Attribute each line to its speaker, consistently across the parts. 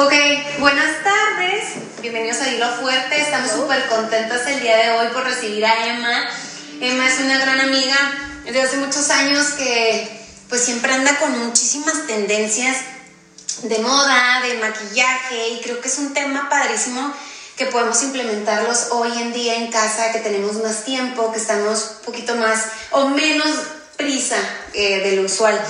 Speaker 1: Ok, buenas tardes. Bienvenidos a Hilo Fuerte. Estamos súper contentas el día de hoy por recibir a Emma. Emma es una gran amiga desde hace muchos años que pues siempre anda con muchísimas tendencias de moda, de maquillaje y creo que es un tema padrísimo que podemos implementarlos hoy en día en casa, que tenemos más tiempo, que estamos un poquito más o menos prisa eh, de lo usual.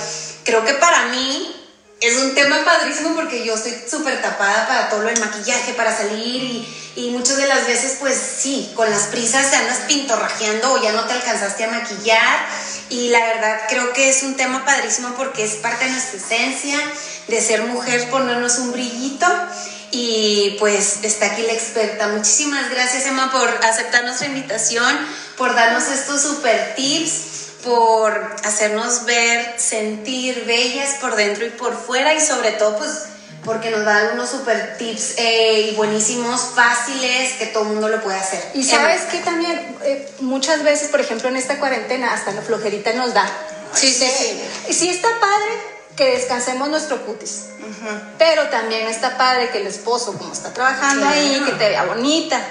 Speaker 1: Creo que para mí es un tema padrísimo porque yo estoy súper tapada para todo lo del maquillaje, para salir y, muchas de las veces pues sí, con las prisas te andas pintorrajeando o ya no te alcanzaste a maquillar. Y la verdad creo que es un tema padrísimo porque es parte de nuestra esencia de ser mujer, ponernos un brillito. Y pues está aquí la experta. Muchísimas gracias Emma por aceptar nuestra invitación, por darnos estos super tips por hacernos ver, sentir bellas por dentro y por fuera y sobre todo pues porque nos dan unos super tips eh, y buenísimos, fáciles, que todo el mundo lo puede hacer.
Speaker 2: Y sabes que también eh, muchas veces, por ejemplo, en esta cuarentena hasta la flojerita nos da.
Speaker 1: Sí, sí, sí.
Speaker 2: Y sí está padre que descansemos nuestro cutis, pero también está padre que el esposo, como está trabajando ahí, que te vea bonita.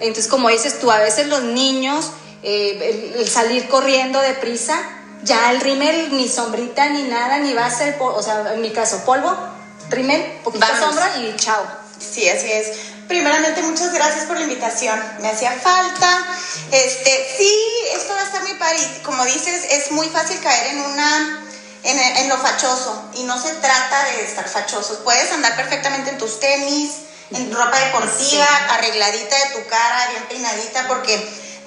Speaker 2: Entonces, como dices tú, a veces los niños eh, el, salir corriendo deprisa, ya el rímel ni sombrita ni nada, ni va a ser, o sea, en mi caso, polvo, rímel, poquita sombra y chao.
Speaker 3: Sí, así es. Primeramente, muchas gracias por la invitación. Me hacía falta. Este, sí, esto va a estar muy padre. Como dices, es muy fácil caer en una en, en, lo fachoso. Y no se trata de estar fachosos. Puedes andar perfectamente en tus tenis, en ropa deportiva, arregladita de tu cara, bien peinadita, porque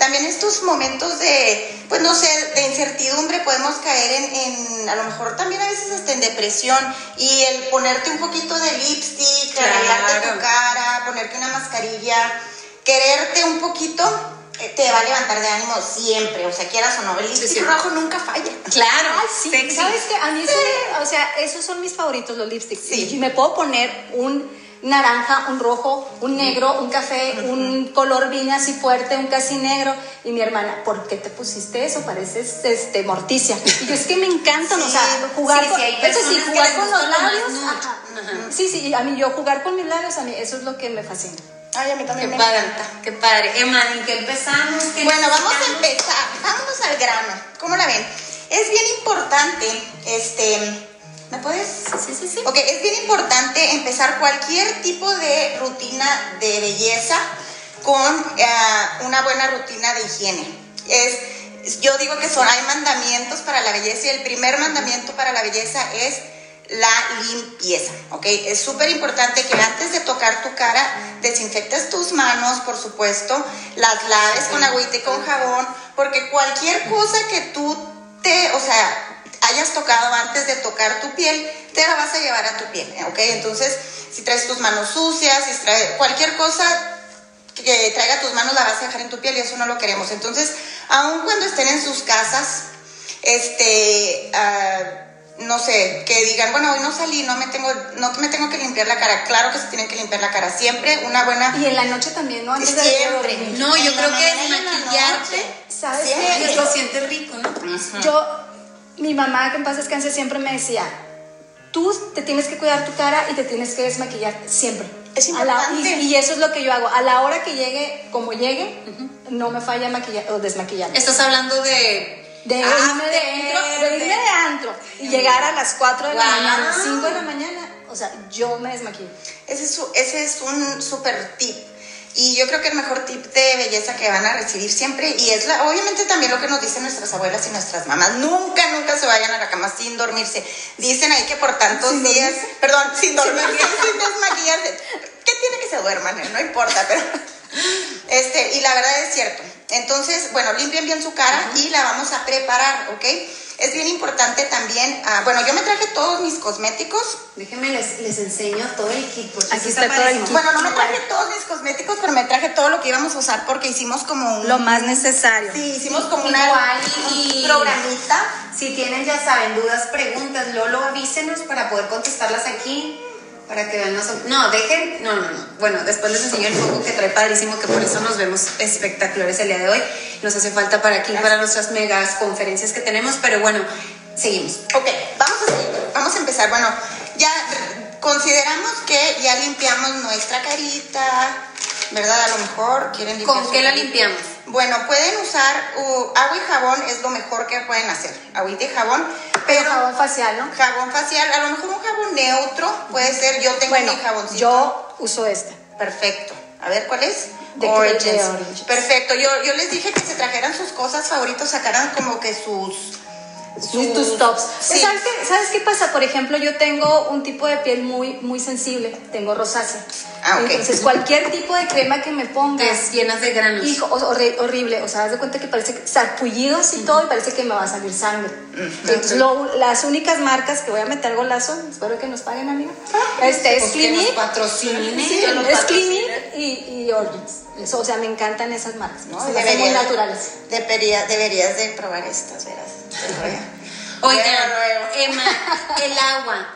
Speaker 3: también estos momentos de, pues no sé, de incertidumbre podemos caer en, en, a lo mejor también a veces hasta en depresión y el ponerte un poquito de lipstick, arreglarte tu cara, ponerte una mascarilla, quererte un poquito eh, te va a levantar de ánimo siempre, o sea, quieras o no, el lipstick rojo nunca falla.
Speaker 1: Claro,
Speaker 2: sí, ¿sabes qué? A mí o sea, esos son mis favoritos los lipsticks. Sí. Y me puedo poner un naranja, un rojo, un negro, un café, un color vino así fuerte, un casi negro. Y mi hermana, ¿por qué te pusiste eso? Pareces este, morticia. Y yo es que me encantan, o sea, jugar con, eso sí, jugar con los labios. Sí, sí, a mí yo jugar con mis labios, a mí eso es lo que me fascina.
Speaker 3: Ay, a mí también
Speaker 1: qué
Speaker 3: me
Speaker 1: padre,
Speaker 3: encanta.
Speaker 1: Qué padre. Emma, ¿en qué empezamos? ¿Qué
Speaker 3: bueno, vamos a empezar. Vámonos al grano. ¿Cómo la ven? Es bien importante, este ¿Me puedes?
Speaker 1: Sí, sí, sí.
Speaker 3: Ok, es bien importante empezar cualquier tipo de rutina de belleza con eh, una buena rutina de higiene. Es, yo digo que son, hay mandamientos para la belleza y el primer mandamiento para la belleza es la limpieza, ¿ok? Es súper importante que antes de tocar tu cara desinfectes tus manos, por supuesto, las laves con agüita y con jabón, porque cualquier cosa que tú te, o sea, hayas tocado antes de tocar tu piel, te la vas a llevar a tu piel, ¿ok? Entonces, si traes tus manos sucias, si traes cualquier cosa que traiga tus manos la vas a dejar en tu piel y eso no lo queremos. Entonces, aun cuando estén en sus casas, este, uh, no sé, que digan, bueno, hoy no salí, no me tengo, no me tengo que limpiar la cara. Claro que se tienen que limpiar la cara siempre, una buena.
Speaker 2: Y en la noche también, ¿no? Antes
Speaker 3: siempre.
Speaker 2: De
Speaker 1: no, yo creo que maquillarte,
Speaker 2: ¿sabes
Speaker 1: qué? Lo siente rico, ¿no?
Speaker 2: Yo mi mamá, que en paz descanse, siempre me decía, tú te tienes que cuidar tu cara y te tienes que desmaquillar siempre.
Speaker 3: Es importante.
Speaker 2: y, eso es lo que yo hago. A la hora que llegue, como llegue, no me falla maquillar o desmaquillar.
Speaker 1: Estás hablando de...
Speaker 2: De irme de, irme de antro y llegar a las 4 de la mañana, 5 de la mañana, o sea, yo me desmaquillo.
Speaker 3: Ese es, ese es un súper tip y yo creo que el mejor tip de belleza que van a recibir siempre, y es la, obviamente también lo que nos dicen nuestras abuelas y nuestras mamás, nunca, nunca se vayan a la cama sin dormirse. Dicen ahí que por tantos días, perdón, sin dormirse, sin desmaquillarse. ¿Qué tiene que se duerman? No importa, pero... Este, y la verdad es cierto. Entonces, bueno, limpien bien su cara y la vamos a preparar, ¿ok? Es bien importante también, uh, bueno, yo me traje todos mis cosméticos.
Speaker 1: Déjenme les, les enseño todo el kit. Porque
Speaker 2: Aquí está, todo el kit.
Speaker 3: Bueno, no me traje todos mis cosméticos, pero me traje todo lo que íbamos a usar porque hicimos como un...
Speaker 2: Lo más necesario.
Speaker 3: Sí, hicimos como una,
Speaker 1: Igual y,
Speaker 3: un programita.
Speaker 1: Si tienen, ya saben, dudas, preguntas, Lolo, avísenos para poder contestarlas aquí para que vean. No, dejen. No, no, no. Bueno, después les enseño el foco que trae padrísimo, que por eso nos vemos espectaculares el día de hoy. Nos hace falta para aquí, para nuestras megas conferencias que tenemos, pero bueno, seguimos.
Speaker 3: Ok, vamos a seguir. Vamos a empezar. Bueno, ya consideramos que ya limpiamos nuestra carita, ¿verdad? A lo mejor quieren limpiar
Speaker 1: ¿Con qué la limpiamos?
Speaker 3: Bueno, pueden usar uh, agua y jabón, es lo mejor que pueden hacer. Agüita y jabón,
Speaker 2: Pero
Speaker 3: pero
Speaker 2: jabón facial, ¿no?
Speaker 3: jabón facial, a lo mejor un jabón neutro, puede ser, yo tengo
Speaker 2: Bueno,
Speaker 3: mi jaboncito.
Speaker 2: yo uso este.
Speaker 3: Perfecto. A ver, ¿cuál es?
Speaker 2: De- de
Speaker 3: Origins.
Speaker 2: Origins.
Speaker 3: Perfecto. Yo, yo les dije que se trajeran sus cosas favoritas, sacaran como que sus...
Speaker 2: Tus tops.
Speaker 3: Sí.
Speaker 2: ¿Sabes, qué, ¿Sabes qué pasa? Por ejemplo, yo tengo un tipo de piel muy, muy sensible. Tengo rosácea.
Speaker 3: Ah, ok.
Speaker 2: Entonces, cualquier tipo de crema que me ponga.
Speaker 1: Te llenas de granos.
Speaker 2: Hijo, horrible, o sea, haz de cuenta que parece que sarpullidos y todo y parece que me va a salir sangre. Entonces, lo- las únicas marcas que voy a meter golazo, espero que nos paguen, amiga. Este es
Speaker 1: Pues que nos
Speaker 2: Clinique. Sí,
Speaker 1: nos
Speaker 2: es. Clinique y, y Origins. Eso, o sea, me encantan esas marcas, ¿no?
Speaker 3: Deberías-
Speaker 2: muy naturales.
Speaker 3: Debería- deberías de probar estas, verás.
Speaker 1: Oigan. Emma, el agua,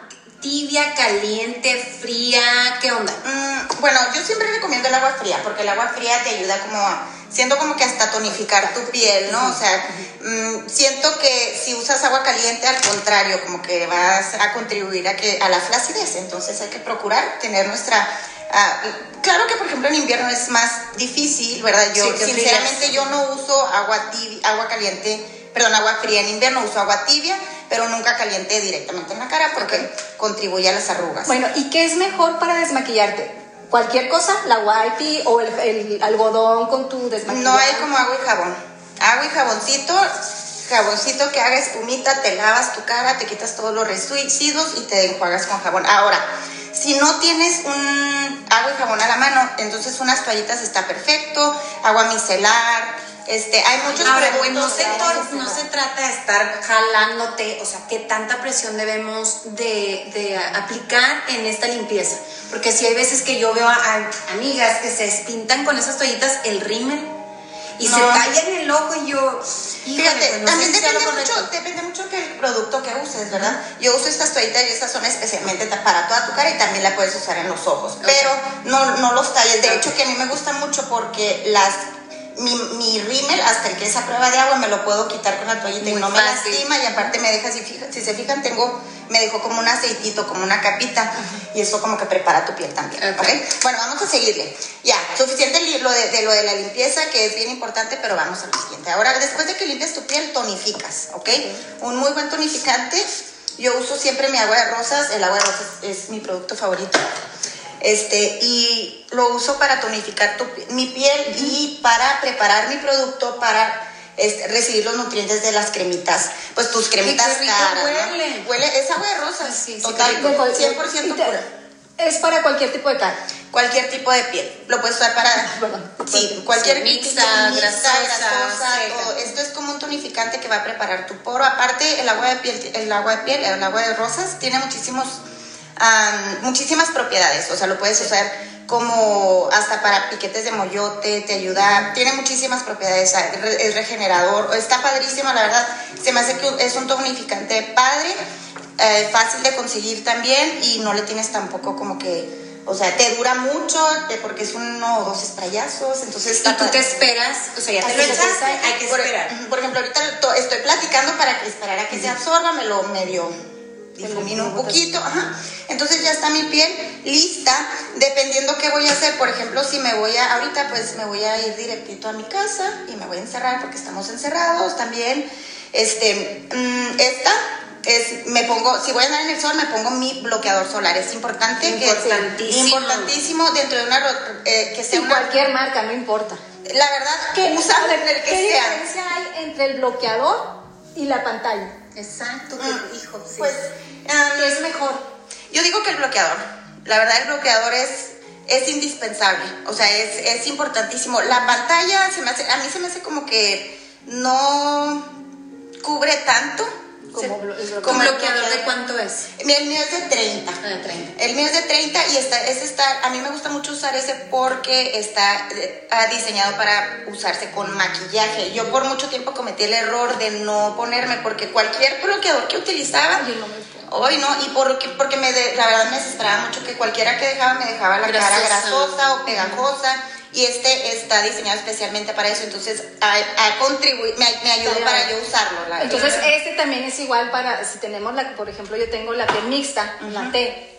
Speaker 1: tibia, caliente, fría, ¿qué onda?
Speaker 3: Mm, bueno, yo siempre recomiendo el agua fría, porque el agua fría te ayuda como a, siento como que hasta tonificar tu piel, ¿no? O sea, mm, siento que si usas agua caliente, al contrario, como que vas a contribuir a que a la flacidez, entonces hay que procurar tener nuestra ah, claro que por ejemplo en invierno es más difícil, ¿verdad? Yo
Speaker 1: Sí,
Speaker 3: sinceramente
Speaker 1: frías.
Speaker 3: yo no uso agua tibia, agua caliente, perdón, agua fría en invierno, uso agua tibia, pero nunca caliente directamente en la cara porque contribuye a las arrugas.
Speaker 2: Bueno, ¿y qué es mejor para desmaquillarte? Cualquier cosa, la wipey o el, el algodón con tu desmaquillante.
Speaker 3: No hay como agua y jabón. Agua y jaboncito, jaboncito que haga espumita, te lavas tu cara, te quitas todos los residuos y te enjuagas con jabón. Ahora, si no tienes un agua y jabón a la mano, entonces unas toallitas está perfecto, agua micelar, este, hay muchos
Speaker 1: Ahora, pues no
Speaker 3: productos
Speaker 1: se, no se trata de estar jalándote, o sea, qué tanta presión debemos de, de aplicar en esta limpieza. Porque si hay veces que yo veo a, a amigas que se espintan con esas toallitas el rímel y se
Speaker 3: No.
Speaker 1: tallan el ojo y yo,
Speaker 3: Fíjate,
Speaker 1: pues no
Speaker 3: también depende mucho, depende mucho que el producto que uses, ¿verdad? Yo uso estas toallitas y estas son especialmente para toda tu cara y también la puedes usar en los ojos, pero no, no los talles. De hecho, que a mí me gusta mucho porque las mi, mi rímel, hasta el que es a prueba de agua, me lo puedo quitar con la toallita y no me
Speaker 1: fácil.
Speaker 3: lastima y aparte me deja, si, fija- si se fijan, tengo, me dejó como un aceitito, como una capita y eso como que prepara tu piel también,
Speaker 1: Ok.
Speaker 3: ¿ok? Bueno, vamos a seguirle. Ya, suficiente lo de, de lo de la limpieza, que es bien importante, pero vamos a lo siguiente. Ahora, después de que limpias tu piel, tonificas, ¿ok? Un muy buen tonificante. Yo uso siempre mi agua de rosas. El agua de rosas es mi producto favorito. Este, y lo uso para tonificar tu mi piel y para preparar mi producto para este, recibir los nutrientes de las cremitas. Pues tus cremitas
Speaker 1: rico
Speaker 3: caras, ¿no?
Speaker 1: huele.
Speaker 3: Huele, es agua de rosas.
Speaker 1: Sí, sí,
Speaker 3: total,
Speaker 2: cual-
Speaker 3: 100%
Speaker 2: y te-
Speaker 3: pura.
Speaker 2: Es para cualquier tipo de cara.
Speaker 3: Cualquier tipo de piel. Lo puedes usar para.
Speaker 2: Perdón.
Speaker 3: Sí, cualquier
Speaker 1: Sí, mixta,
Speaker 3: mixta,
Speaker 1: grasosa,
Speaker 3: grasosa, todo. Esto es como un tonificante que va a preparar tu poro. Aparte, el agua de piel, el agua de piel, el agua de rosas tiene muchísimos, am, muchísimas propiedades. O sea, lo puedes usar como hasta para piquetes de moyote, te ayuda, tiene muchísimas propiedades, es regenerador, está padrísimo, la verdad, se me hace que es un tonificante padre, eh, fácil de conseguir también y no le tienes tampoco como que, o sea, te dura mucho porque es uno o dos sprayazos, entonces
Speaker 1: Y tú te esperas, o sea, ya te
Speaker 2: exacto.
Speaker 1: hay que
Speaker 3: Por,
Speaker 1: esperar.
Speaker 3: por ejemplo, ahorita to- estoy platicando para que esperar a que se absorba, me lo medio difumino un poquito, ajá. Entonces ya está mi piel lista, dependiendo qué voy a hacer. Por ejemplo, si me voy a, ahorita pues me voy a ir directito a mi casa y me voy a encerrar porque estamos encerrados también. Este, mm, esta es, me pongo, si voy a andar en el sol, me pongo mi bloqueador solar. Es importante
Speaker 1: Importantísimo.
Speaker 3: que importantísimo dentro de una eh, que sea
Speaker 2: Sí,
Speaker 3: una
Speaker 2: cualquier marca, no importa.
Speaker 3: la verdad,
Speaker 2: ¿Qué,
Speaker 3: usa el que
Speaker 2: ¿qué
Speaker 3: sea.
Speaker 2: diferencia hay entre el bloqueador y la pantalla?
Speaker 1: Exacto,
Speaker 3: Mm,
Speaker 1: hijo, sí.
Speaker 3: Pues, um,
Speaker 2: ¿Qué es mejor?
Speaker 3: yo digo que el bloqueador. La verdad, el bloqueador es, es indispensable. O sea, es, es importantísimo. La pantalla, se me hace, a mí se me hace como que no cubre tanto.
Speaker 2: Como
Speaker 3: Se-
Speaker 2: blo- el
Speaker 1: ¿Un
Speaker 3: como el
Speaker 1: bloqueador de cuánto es?
Speaker 3: El mío es de 30.
Speaker 1: Ah, de 30.
Speaker 3: El mío es de 30 y está, ese está, a mí me gusta mucho usar ese porque está eh, ah, diseñado para usarse con maquillaje. Yo por mucho tiempo cometí el error de no ponerme porque cualquier bloqueador que utilizaba,
Speaker 2: Yo no me pongo.
Speaker 3: hoy no, y porque, porque me de- la verdad me desesperaba mucho que cualquiera que dejaba me dejaba la cara
Speaker 1: grasosa
Speaker 3: o pegajosa. Y este está diseñado especialmente para eso, entonces a, a contribuir, me, me ayudó para yo usarlo. la
Speaker 2: Entonces, este también es igual para, si tenemos la, por ejemplo, yo tengo la piel mixta, la T.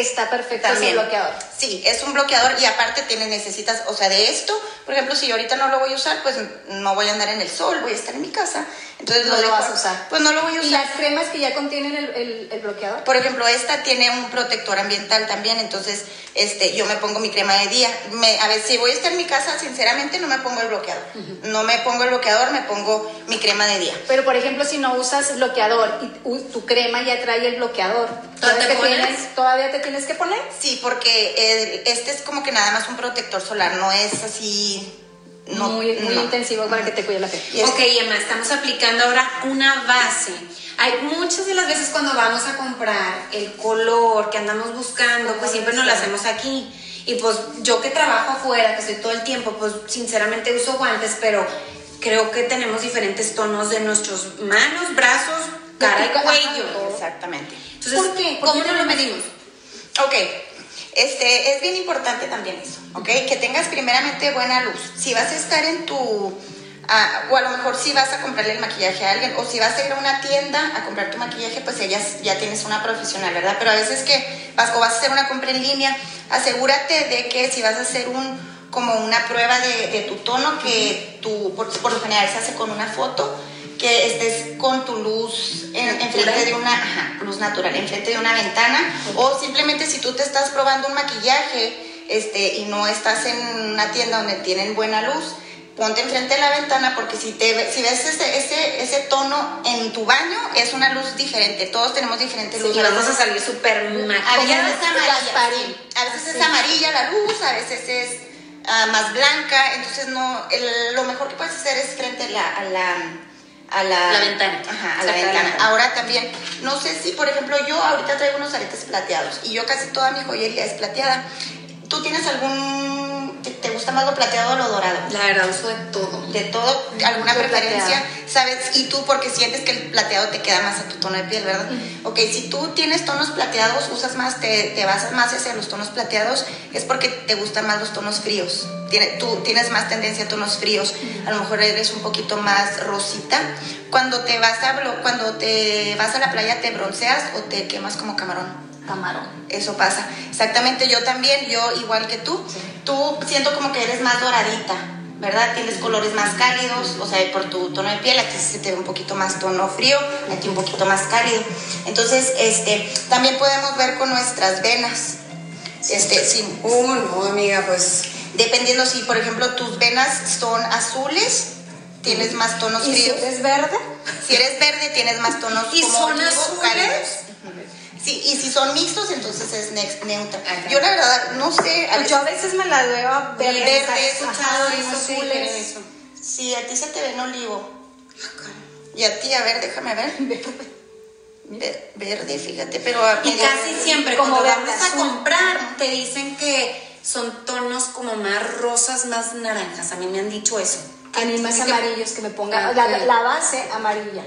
Speaker 2: está perfecto
Speaker 3: También.
Speaker 2: bloqueador.
Speaker 3: Sí, es un bloqueador y aparte tiene, necesitas, o sea, de esto, por ejemplo, si yo ahorita no lo voy a usar, pues no voy a andar en el sol, voy a estar en mi casa. Entonces
Speaker 2: No lo vas a usar.
Speaker 3: Pues no lo voy a
Speaker 2: ¿Y
Speaker 3: usar.
Speaker 2: las cremas que ya contienen el, el- el bloqueador?
Speaker 3: Por ejemplo, esta tiene un protector ambiental también, entonces este, yo me pongo mi crema de día. Me, a ver, si voy a estar en mi casa, sinceramente no me pongo el bloqueador. No me pongo el bloqueador, me pongo mi crema de día.
Speaker 2: Pero por ejemplo, si no usas bloqueador y u- tu crema ya trae el bloqueador,
Speaker 1: ¿Todavía te pones?
Speaker 2: tienes- ¿todavía te tienes que poner?
Speaker 3: Sí, porque este es como que nada más un protector solar, no es así... No,
Speaker 2: muy muy
Speaker 3: no.
Speaker 2: intensivo para que te cuide la piel.
Speaker 1: Ok, Emma, estamos aplicando ahora una base. Hay muchas de las veces cuando vamos a comprar el color que andamos buscando, pues siempre nos lo hacemos aquí. Y pues yo que trabajo afuera, que estoy todo el tiempo, pues sinceramente uso guantes, pero creo que tenemos diferentes tonos de nuestros manos, brazos, cara y cuello.
Speaker 3: Exactamente.
Speaker 1: Entonces,
Speaker 2: ¿Por qué? ¿Por
Speaker 1: ¿cómo nos lo medimos?
Speaker 3: Ok, este, es bien importante también eso, ¿ok? Que tengas primeramente buena luz. Si vas a estar en tu, ah, o a lo mejor si vas a comprarle el maquillaje a alguien, o si vas a ir a una tienda a comprar tu maquillaje, pues ella ya tienes una profesional, ¿verdad? Pero a veces que vas, o vas a hacer una compra en línea, asegúrate de que si vas a hacer un como una prueba de, de tu tono, que tu, por, por lo general se hace con una foto, que estés con tu luz en, enfrente de una ajá, luz natural, enfrente de una ventana, o simplemente si tú te estás probando un maquillaje este, y no estás en una tienda donde tienen buena luz, ponte enfrente de la ventana porque si, te, si ves ese, ese, ese tono en tu baño, es una luz diferente, todos tenemos diferente luz.
Speaker 1: Y vamos a salir súper
Speaker 3: A veces
Speaker 1: maquilladas.
Speaker 3: es amarilla, a veces es amarilla la luz, a veces es ah, más blanca, entonces no, el- lo mejor que puedes hacer es frente a la, a la, a la,
Speaker 1: La ventana.
Speaker 3: Ajá, a la ventana. Ahora también, no sé si, por ejemplo, yo ahorita traigo unos aretes plateados y yo casi toda mi joyería es plateada. ¿Tú tienes algún, te, te gusta más lo plateado o lo dorado?
Speaker 1: La verdad, uso de todo.
Speaker 3: de todo, alguna preferencia,
Speaker 2: plateado.
Speaker 3: ¿sabes? Y tú porque sientes que el plateado te queda más a tu tono de piel, ¿verdad? Ok, si tú tienes tonos plateados, usas más, te, te vas más hacia los tonos plateados, es porque te gustan más los tonos fríos. Tiene, tú tienes más tendencia a tonos fríos, a lo mejor eres un poquito más rosita. Cuando te vas a, cuando te vas a la playa, ¿te bronceas o te quemas como camarón?
Speaker 2: Camarón.
Speaker 3: Eso pasa. Exactamente, yo también, yo igual que tú. Tú siento como que eres más doradita, ¿verdad? Tienes colores más cálidos, o sea, por tu tono de piel, aquí se te ve un poquito más tono frío, aquí un poquito más cálido. Entonces, este, también podemos ver con nuestras venas. Este, sí,
Speaker 1: Uh, no, amiga, pues.
Speaker 3: dependiendo si, por ejemplo, tus venas son azules, tienes más tonos
Speaker 2: ¿Y si
Speaker 3: fríos.
Speaker 2: es verde?
Speaker 3: Si eres verde, tienes más tonos
Speaker 1: ¿Y
Speaker 3: como
Speaker 1: son azules?
Speaker 3: cálidos. Sí, y si son mixtos, entonces es next, neutra.
Speaker 1: Ajá.
Speaker 3: Yo la verdad no sé, a
Speaker 2: Pues yo a
Speaker 3: veces,
Speaker 2: me la veo a
Speaker 3: verde,
Speaker 2: verde.
Speaker 3: he escuchado azules. Sí, a ti se te ven olivo. Y a ti, a ver, déjame ver. Ve- Verde, fíjate, pero a
Speaker 1: Y casi siempre
Speaker 2: Como
Speaker 1: vamos a comprar te dicen que son tonos como más rosas, más naranjas. A mí me han dicho eso.
Speaker 2: A mí más amarillos que me ponga.
Speaker 1: Ah,
Speaker 2: La, la base amarilla.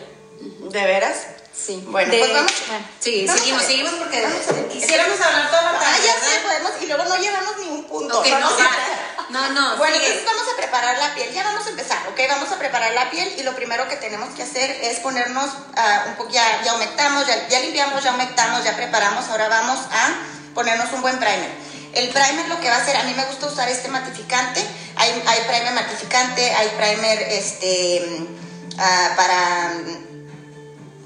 Speaker 3: ¿De veras?
Speaker 2: Sí.
Speaker 3: Bueno,
Speaker 2: De-
Speaker 3: pues vamos.
Speaker 1: Sí,
Speaker 3: Vamos
Speaker 1: seguimos, seguimos porque quisiéramos hablar toda la
Speaker 3: Ah,
Speaker 1: tarde.
Speaker 3: ya
Speaker 1: ¿verdad?
Speaker 3: sé, podemos, y luego no llevamos ni un punto.
Speaker 1: Ok, no, no, no,
Speaker 3: Bueno,
Speaker 1: sigue.
Speaker 3: entonces vamos a preparar la piel. Ya vamos a empezar, ¿ok? Vamos a preparar la piel y lo primero que tenemos que hacer es ponernos ah, un poco, ya, ya humectamos, ya, ya limpiamos, ya humectamos, ya preparamos. Ahora vamos a ponernos un buen primer. El primer lo que va a hacer, a mí me gusta usar este matificante. Hay, hay primer matificante, hay primer este, ah, para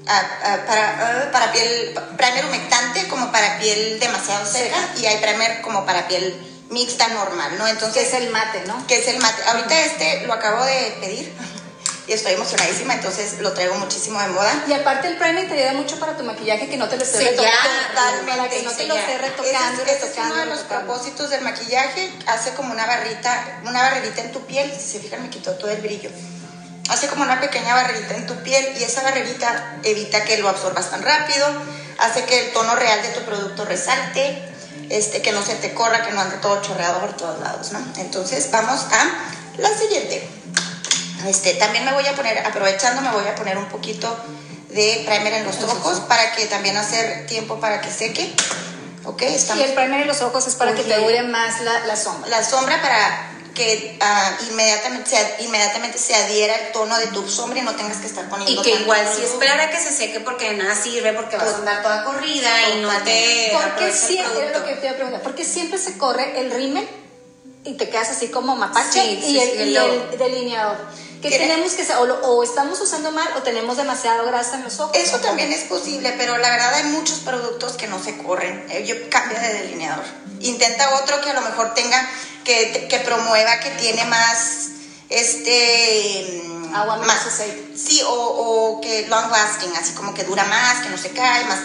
Speaker 3: ah, ah, para, ah, para piel, primer humectante como para piel demasiado seca y hay primer como para piel mixta normal, ¿no?
Speaker 2: Que
Speaker 3: Entonces,
Speaker 2: es el mate, ¿no?
Speaker 3: que es el mate. Ahorita este lo acabo de pedir y estoy emocionadísima, entonces lo traigo muchísimo de moda.
Speaker 2: Y aparte el primer te ayuda mucho para tu maquillaje que no te lo estés
Speaker 1: Sellar,
Speaker 2: retocando.
Speaker 3: Totalmente.
Speaker 2: Para que no te lo
Speaker 3: Ese
Speaker 2: retocando,
Speaker 3: es, ese es
Speaker 2: retocando,
Speaker 3: uno de los
Speaker 2: retocando.
Speaker 3: propósitos del maquillaje, hace como una barrita, una barrerita en tu piel, si se fijan me quitó todo el brillo. Hace como una pequeña barrerita en tu piel y esa barrerita evita que lo absorbas tan rápido, hace que el tono real de tu producto resalte, este, que no se te corra, que no ande todo chorreado por todos lados, ¿no? Entonces vamos a la siguiente. Este, también me voy a poner, aprovechando, me voy a poner un poquito de primer en los ojos para que también hacer tiempo para que seque. Ok,
Speaker 2: Y el primer en los ojos es para que te dure más la, la sombra.
Speaker 3: la sombra para que ah, inmediatamente, se, inmediatamente se adhiera el tono de tu sombra y no tengas que estar poniendo
Speaker 1: Y que
Speaker 3: tanto
Speaker 1: igual si esperar a que se seque porque de nada sirve, porque vas a andar toda corrida y no te
Speaker 2: Porque siempre, es lo
Speaker 1: producto.
Speaker 2: que te iba a preguntar, porque siempre se corre el rímel y te quedas así como mapache
Speaker 1: Sí, sí,
Speaker 2: y, el,
Speaker 1: sí,
Speaker 2: y el delineador. Que
Speaker 3: ¿Qué?
Speaker 2: tenemos que o, lo- o estamos usando mal o tenemos demasiado grasa en los ojos.
Speaker 3: Eso también es posible, pero la verdad hay muchos productos que no se corren. Eh, Yo cambia de delineador. Intenta otro que a lo mejor tenga, que, que promueva que tiene más, este... mm,
Speaker 2: Agua,
Speaker 3: más-
Speaker 2: aceite.
Speaker 3: Sí, o, o que long lasting, así como que dura más, que no se cae, más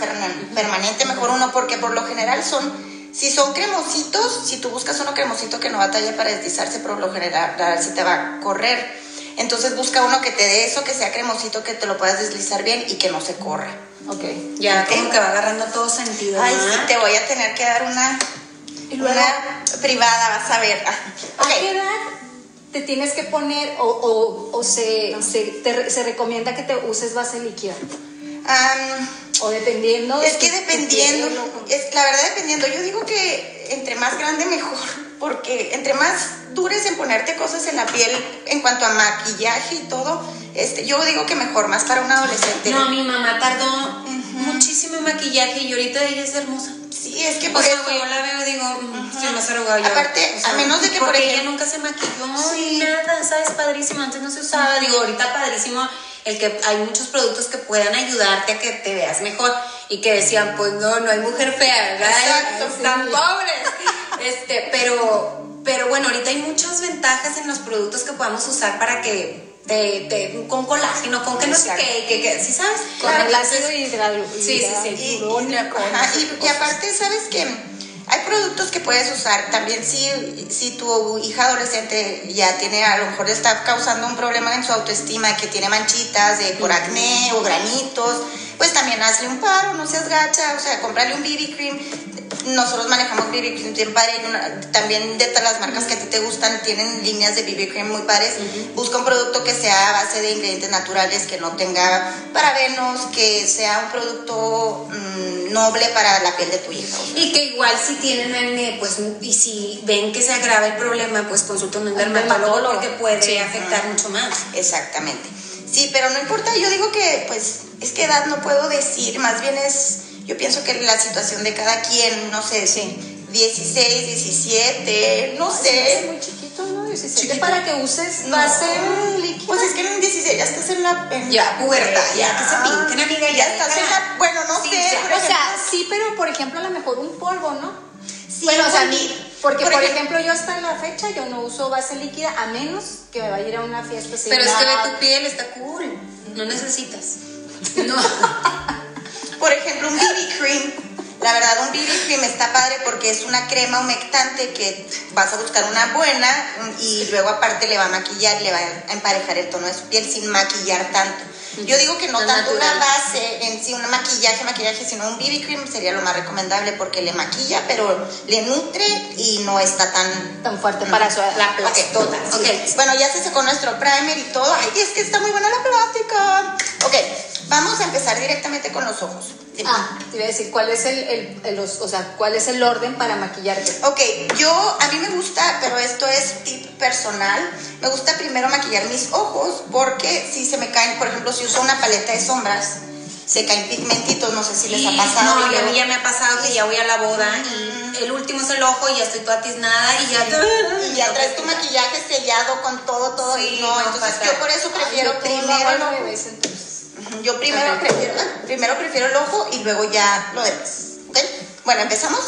Speaker 3: permanente, mejor uno, porque por lo general son, si son cremositos, si tú buscas uno cremosito que no batalla para deslizarse, por lo general se te va a correr. Entonces busca uno que te dé eso, que sea cremosito, que te lo puedas deslizar bien y que no se corra.
Speaker 2: Ok.
Speaker 1: Ya como que va agarrando todo sentido.
Speaker 3: Ay,
Speaker 1: ¿no?
Speaker 3: sí, te voy a tener que dar una,
Speaker 2: Y luego-
Speaker 3: una privada, vas a ver. Ah,
Speaker 2: ¿A
Speaker 3: ok.
Speaker 2: qué edad te tienes que poner o, o, o se, se, te se recomienda que te uses base líquida?
Speaker 3: Am,
Speaker 2: O dependiendo. de
Speaker 3: es que dependiendo,
Speaker 2: o-
Speaker 3: es, la verdad dependiendo, yo digo que entre más grande mejor, porque entre más dures en ponerte cosas en la piel en cuanto a maquillaje y todo, este, yo digo que mejor, más para un adolescente.
Speaker 1: No, mi mamá tardó muchísimo en maquillaje y ahorita ella es hermosa.
Speaker 3: Sí, es que
Speaker 1: O
Speaker 3: por
Speaker 1: sea,
Speaker 3: eso-
Speaker 1: güey, yo la veo digo, más arrugada yo.
Speaker 3: Aparte, a menos de que, por ejemplo-
Speaker 1: ella nunca se maquilló
Speaker 3: Sí.
Speaker 1: nada, ¿sabes? Padrísimo, antes no se usaba. Digo, ahorita padrísimo el que hay muchos productos que puedan ayudarte a que te veas mejor y que decían, pues no, no hay mujer fea, ¿verdad?
Speaker 3: Exacto,
Speaker 1: Están
Speaker 2: sí.
Speaker 1: pobres. Este, pero, pero bueno, ahorita hay muchas ventajas en los productos que podamos usar para que te, te- con colágeno, con que no sé qué, que, que, ¿sí sabes?
Speaker 2: Con el
Speaker 1: Entonces,
Speaker 2: ácido hidral-
Speaker 1: Sí, sí, sí.
Speaker 3: Y, ajá,
Speaker 2: qué
Speaker 3: aparte, ¿sabes que Hay productos que puedes usar también si, si tu hija adolescente ya tiene, a lo mejor está causando un problema en su autoestima, que tiene manchitas de por acné o granitos, pues también hazle un paro, no seas gacha, o sea, comprarle un BB cream. Nosotros manejamos BB cream bien padre, una- también de todas las marcas que a ti te gustan tienen líneas de BB cream muy padres. Busca un producto que sea a base de ingredientes naturales, que no tenga parabenos, que sea un producto mm, noble para la piel de tu hija. o sea.
Speaker 1: Y que igual si tienen acné, pues, y si ven que se agrava el problema, pues consulten a un dermatólogo porque puede
Speaker 2: Sí.
Speaker 1: afectar mucho más.
Speaker 3: Exactamente. Sí, pero no importa, yo digo que pues es que edad no puedo decir, más bien es, yo pienso que la situación de cada quien, no sé,
Speaker 2: Sí.
Speaker 3: 16, 17, no
Speaker 2: Es
Speaker 3: sé.
Speaker 2: muy chiquito, ¿no? 17
Speaker 1: Chiquito.
Speaker 2: para que uses
Speaker 3: No.
Speaker 2: base líquida.
Speaker 3: Pues es que en un 16 ya estás en la... en-
Speaker 1: Ya, pubertad, ya, que se pinten, amiga,
Speaker 3: Ya
Speaker 1: ya
Speaker 3: estás en la... Bueno, no
Speaker 1: Sí,
Speaker 3: sé,
Speaker 1: ya.
Speaker 2: o
Speaker 3: ejemplo,
Speaker 2: sea, sí, pero por ejemplo, a lo mejor un polvo, ¿no?
Speaker 3: sí,
Speaker 2: bueno, o sea, mi- porque por,
Speaker 3: por
Speaker 2: ejemplo, yo hasta la fecha yo no uso base líquida a menos que me vaya a ir a una fiesta.
Speaker 1: Pero es que ve tu piel, está cool. No necesitas. No.
Speaker 3: Por ejemplo, un BB cream. La verdad, un BB cream está padre porque es una crema humectante que vas a buscar una buena y luego aparte le va a maquillar, le va a emparejar el tono de su piel sin maquillar tanto. Yo digo que no tanto
Speaker 1: natural.
Speaker 3: una base en sí, un maquillaje, maquillaje, sino un BB cream sería lo más recomendable porque le maquilla, pero le nutre y no está tan...
Speaker 2: tan fuerte para su.
Speaker 1: La plastota.
Speaker 3: Ok,
Speaker 1: Ok.
Speaker 3: bueno, ya se secó nuestro primer y todo. Ay, es que está muy buena la plática. Ok, vamos a empezar directamente con los ojos. Dime.
Speaker 2: Ah, te iba a decir, ¿cuál es el, el- el- los- o sea, cuál es el orden para maquillarte?
Speaker 3: Ok, yo, a mí me gusta, pero esto es tip personal, me gusta primero maquillar mis ojos porque si se me caen, por ejemplo, si uso una paleta de sombras, se caen pigmentitos, no sé si les ha pasado.
Speaker 1: No, y a
Speaker 3: yo-
Speaker 1: mí ya me ha pasado que ya voy a la boda y el último es el ojo y ya estoy toda tiznada y ya.
Speaker 3: Y ya traes tu maquillaje sellado con todo, todo,
Speaker 1: Sí,
Speaker 3: y no,
Speaker 1: no,
Speaker 3: entonces yo por eso prefiero
Speaker 2: Ay, yo
Speaker 3: primero
Speaker 2: hago
Speaker 3: Yo primero prefiero, ah, primero prefiero el ojo y luego ya lo demás. ¿ok? Bueno, empezamos.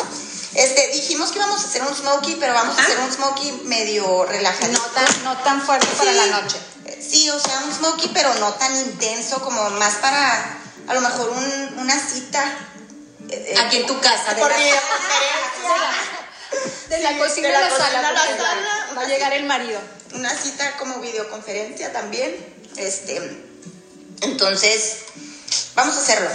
Speaker 3: Este, dijimos que íbamos a hacer un smokey, pero vamos a
Speaker 1: Ajá.
Speaker 3: hacer un smokey medio relajado.
Speaker 2: No tan, no tan fuerte para la noche.
Speaker 3: Sí, o sea, un smokey, pero no tan intenso como más para a lo mejor un- una cita. eh,
Speaker 1: Aquí en tu casa, de
Speaker 3: por
Speaker 1: la-
Speaker 3: videoconferencia.
Speaker 2: De la cocina
Speaker 3: de
Speaker 2: a
Speaker 3: la
Speaker 2: la
Speaker 3: cocina
Speaker 2: sala.
Speaker 3: a la sala.
Speaker 2: Va a llegar el marido.
Speaker 3: Una cita como videoconferencia también. Este, entonces, vamos a hacerlo.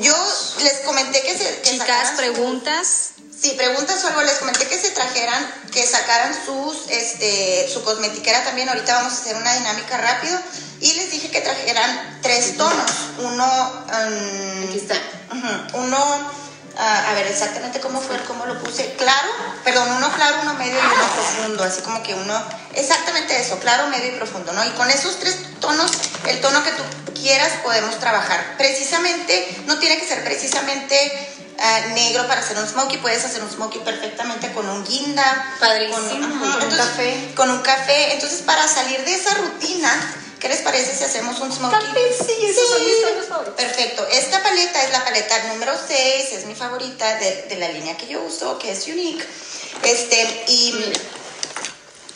Speaker 3: Yo les comenté que se que
Speaker 2: Chicas, preguntas.
Speaker 3: Sí, preguntas o algo, les comenté que se trajeran, que sacaran sus, este, su cosmetiquera también, ahorita vamos a hacer una dinámica rápido, y les dije que trajeran tres tonos, uno, um,
Speaker 1: Aquí está.
Speaker 3: uno ah, a ver exactamente cómo fue, cómo lo puse. Claro, perdón, uno claro, uno medio y uno profundo, así como que uno, exactamente eso, claro, medio y profundo, ¿no? Y con esos tres tonos, el tono que tú quieras, podemos trabajar. Precisamente, no tiene que ser precisamente ah, negro para hacer un smokey, puedes hacer un smokey perfectamente con un guinda,
Speaker 2: Padrísimo,
Speaker 3: con,
Speaker 2: con un café.
Speaker 3: Con un café. Entonces, para salir de esa rutina, ¿qué les parece si hacemos un smokey?
Speaker 2: Sí, esos son mis tonos favoritos.
Speaker 3: Perfecto. Esta paleta es la paleta número 6, es mi favorita de, de la línea que yo uso, que es Unique. Este, y.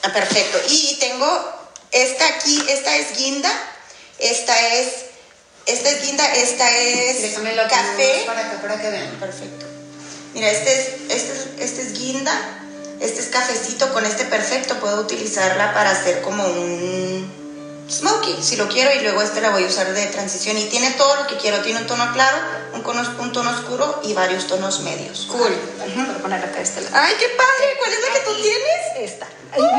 Speaker 3: Ah, perfecto. Y tengo esta aquí, esta es guinda, esta es. Esta es guinda, esta es
Speaker 1: Déjame lo
Speaker 3: café.
Speaker 1: para acá para que vean.
Speaker 3: Perfecto. Mira, este es, este, es, este es guinda, este es cafecito, con este perfecto puedo utilizarla para hacer como un smoky, si lo quiero, y luego este la voy a usar de transición. Y tiene todo lo que quiero, tiene un tono claro, un, tono oscuro y varios tonos medios.
Speaker 2: Cool. Voy a poner acá este lado.
Speaker 3: ¡Ay, qué padre! ¿Cuál es la que tú tienes?
Speaker 2: Esta.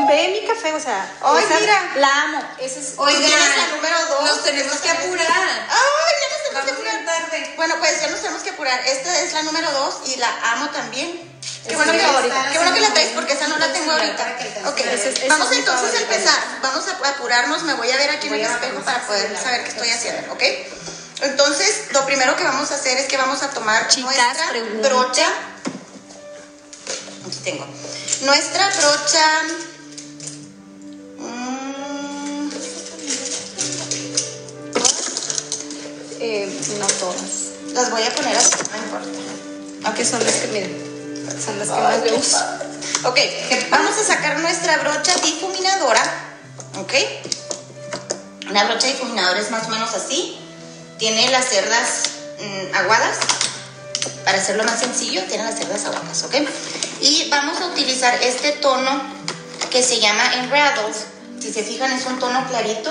Speaker 2: Ve mi café, o sea.
Speaker 3: Ay,
Speaker 2: esa
Speaker 3: mira.
Speaker 2: La amo. Esa es.
Speaker 1: Oigan,
Speaker 3: la número dos.
Speaker 1: nos tenemos que apurar.
Speaker 3: ¡Ay, ya nos tenemos que
Speaker 1: Vamos
Speaker 3: apurar!
Speaker 1: tarde.
Speaker 3: Bueno, pues ya nos tenemos que apurar. Esta es la número 2 y la amo también. Qué bueno, que,
Speaker 2: favorita.
Speaker 3: qué bueno que la traes porque esa no la tengo ahorita. Ok, vamos entonces a empezar. Vamos a apurarnos. Me voy a ver aquí en el espejo para poder saber qué estoy haciendo, ¿ok? Entonces, lo primero que vamos a hacer es que vamos a tomar
Speaker 2: Chicas,
Speaker 3: nuestra brocha. Aquí tengo. Nuestra brocha. mm,
Speaker 2: Eh, no todas.
Speaker 3: las voy a poner así, no importa.
Speaker 2: Aunque son las que, miren, son las que más me
Speaker 3: padre. Ok, vamos a sacar nuestra brocha difuminadora. Ok. Una brocha difuminadora es más o menos así. Tiene las cerdas mm, aguadas. Para hacerlo más sencillo, tiene las cerdas aguadas, ¿ok? Y vamos a utilizar este tono que se llama Enraddles. Si se fijan, es un tono clarito.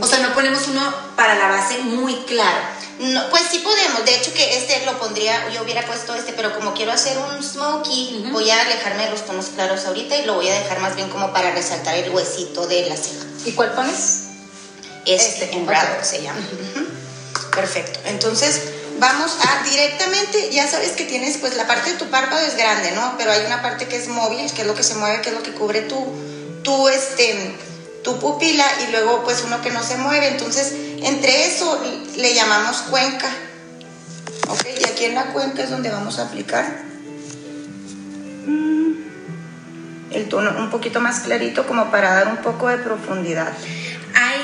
Speaker 1: O sea, no ponemos uno para la base muy claro.
Speaker 3: No, pues sí podemos, de hecho que este lo pondría, yo hubiera puesto este, pero como quiero hacer un smoky, voy a alejarme de los tonos claros ahorita y lo voy a dejar más bien como para resaltar el huesito de la ceja.
Speaker 2: ¿Y cuál pones?
Speaker 3: Este,
Speaker 2: Este,
Speaker 3: en
Speaker 2: ok.
Speaker 3: Rattle se llama. Perfecto, entonces vamos a directamente, ya sabes que tienes, pues la parte de tu párpado es grande, ¿no? Pero hay una parte que es móvil, que es lo que se mueve, que es lo que cubre tu, tu, este, tu pupila y luego pues uno que no se mueve. Entonces, entre eso le llamamos cuenca. ¿Ok? Y aquí en la cuenca es donde vamos a aplicar mm, el tono un poquito más clarito como para dar un poco de profundidad.
Speaker 1: Hay,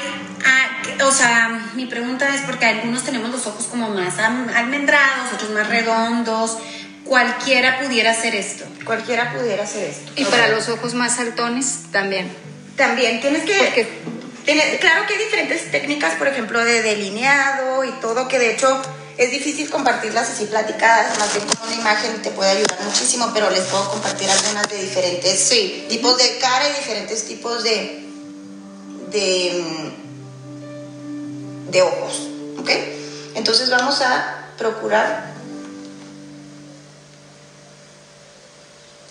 Speaker 1: ah, o sea, mi pregunta es porque algunos tenemos los ojos como más almendrados, otros más redondos. Cualquiera pudiera hacer esto.
Speaker 3: Cualquiera pudiera hacer esto.
Speaker 2: Y para los ojos más saltones también.
Speaker 3: También tienes que...
Speaker 2: Porque-
Speaker 3: claro que hay diferentes técnicas, por ejemplo, de delineado y todo, que de hecho es difícil compartirlas así platicadas, más bien como una imagen te puede ayudar muchísimo, pero les puedo compartir algunas de diferentes
Speaker 2: Sí.
Speaker 3: tipos de cara y diferentes tipos de, de, de ojos, ¿ok? Entonces vamos a procurar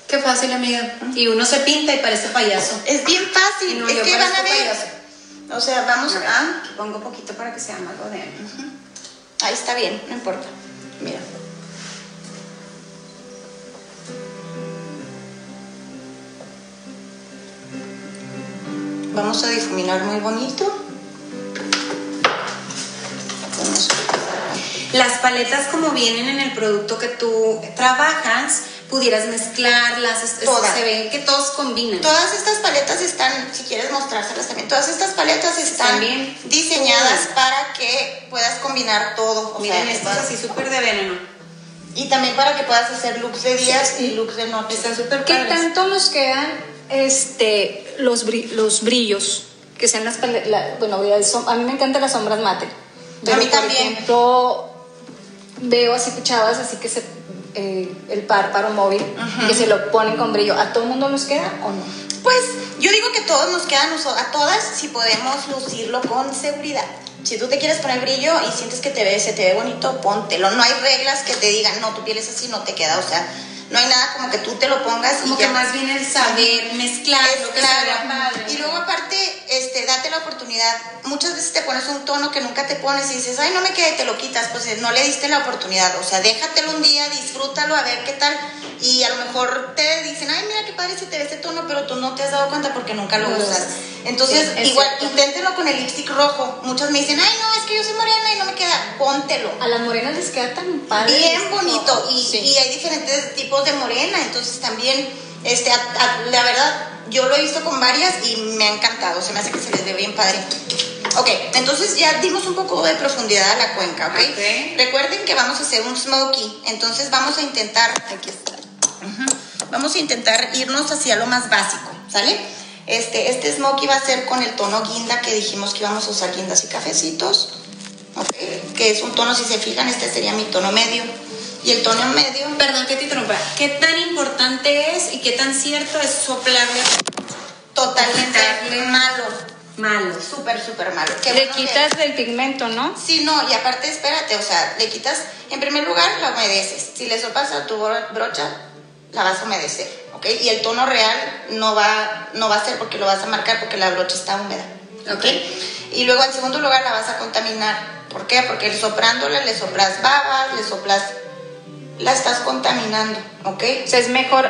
Speaker 1: Qué fácil, amiga. Y uno se pinta y parece payaso.
Speaker 3: Es bien fácil,
Speaker 1: no,
Speaker 3: es que van a ver.
Speaker 1: payaso.
Speaker 3: O sea, vamos
Speaker 1: A ver,
Speaker 3: a.
Speaker 1: aquí pongo poquito para que sea más de
Speaker 3: Ahí está bien, no importa. Mira. Vamos a difuminar muy bonito.
Speaker 1: Las paletas como vienen en el producto que tú trabajas, pudieras mezclarlas, es-
Speaker 3: Todas.
Speaker 1: se ven que todos combinan.
Speaker 3: Todas estas paletas están, si quieres mostrárselas también, todas estas paletas están
Speaker 1: También.
Speaker 3: diseñadas para que puedas combinar todo. o
Speaker 1: Miren,
Speaker 3: sea,
Speaker 1: esto es así súper de veneno.
Speaker 3: Y también para que puedas hacer looks de días y looks de noche.
Speaker 1: Están súper
Speaker 2: ¿Qué
Speaker 1: padres.
Speaker 2: tanto nos quedan este, los, bri- los brillos? Que sean las la- bueno, a mí me encantan las sombras mate. Pero,
Speaker 3: mí
Speaker 2: por
Speaker 3: también.
Speaker 2: ejemplo, veo así chavas así que se eh, el párpado móvil que se lo ponen con brillo. ¿A todo el mundo nos queda o no?
Speaker 3: Pues yo digo que todos nos quedan, a todas, si podemos lucirlo con seguridad. Si tú te quieres poner brillo y sientes que te ve, se te ve bonito, póntelo. No hay reglas que te digan, no, tu piel es así, no te queda. O sea, no hay nada como que tú te lo pongas
Speaker 1: como
Speaker 3: y
Speaker 1: que
Speaker 3: ya.
Speaker 1: más bien el saber mezclar lo que padre.
Speaker 3: Y luego aparte, este, date la oportunidad. Muchas veces te pones un tono que nunca te pones y dices, ay, no me queda y te lo quitas. Pues eh, no le diste la oportunidad. O sea, déjatelo un día, disfrútalo, a ver qué tal. Y a lo mejor te dicen, ay, mira qué padre se te ve este tono, pero tú no te has dado cuenta porque nunca lo
Speaker 2: No
Speaker 3: usas. Entonces,
Speaker 2: es
Speaker 3: igual,
Speaker 2: cierto.
Speaker 3: inténtenlo con el lipstick rojo. Muchas me dicen, ay, no, es que yo soy morena y no me queda. Póntelo.
Speaker 2: A las morenas les queda tan padre.
Speaker 3: Bien bonito y,
Speaker 2: Sí.
Speaker 3: y hay diferentes tipos de morena, entonces también, este, a- a- la verdad, yo lo he visto con varias y me ha encantado, se me hace que se les ve bien padre. Ok, entonces ya dimos un poco de profundidad a la cuenca, ¿ok?
Speaker 1: Ok.
Speaker 3: Recuerden que vamos a hacer un smoky, entonces vamos a intentar, aquí está, vamos a intentar irnos hacia lo más básico, ¿sale? Este, este smoky va a ser con el tono guinda que dijimos que íbamos a usar guindas y cafecitos. ¿ok? Que es un tono, si se fijan, este sería mi tono medio. Y el tono medio,
Speaker 1: Perdón que te interrumpa. ¿Qué tan importante es y qué tan cierto es soplarle
Speaker 3: totalmente
Speaker 1: Quitarle.
Speaker 3: malo.
Speaker 1: malo?
Speaker 3: Súper, súper malo. Qué
Speaker 2: Le
Speaker 3: bueno que-
Speaker 2: quitas del pigmento, ¿no?
Speaker 3: Sí, no, y aparte, espérate, o sea, le quitas, en primer lugar, la humedeces. Si le sopas a tu bro- brocha, la vas a humedecer, ¿ok? Y el tono real no va, no va a ser porque lo vas a marcar porque la brocha está húmeda, ¿ok? Y luego, en segundo lugar, la vas a contaminar. ¿Por qué? Porque soprándola le soplas babas, le soplas, la estás contaminando, ¿ok?
Speaker 2: O sea, es mejor,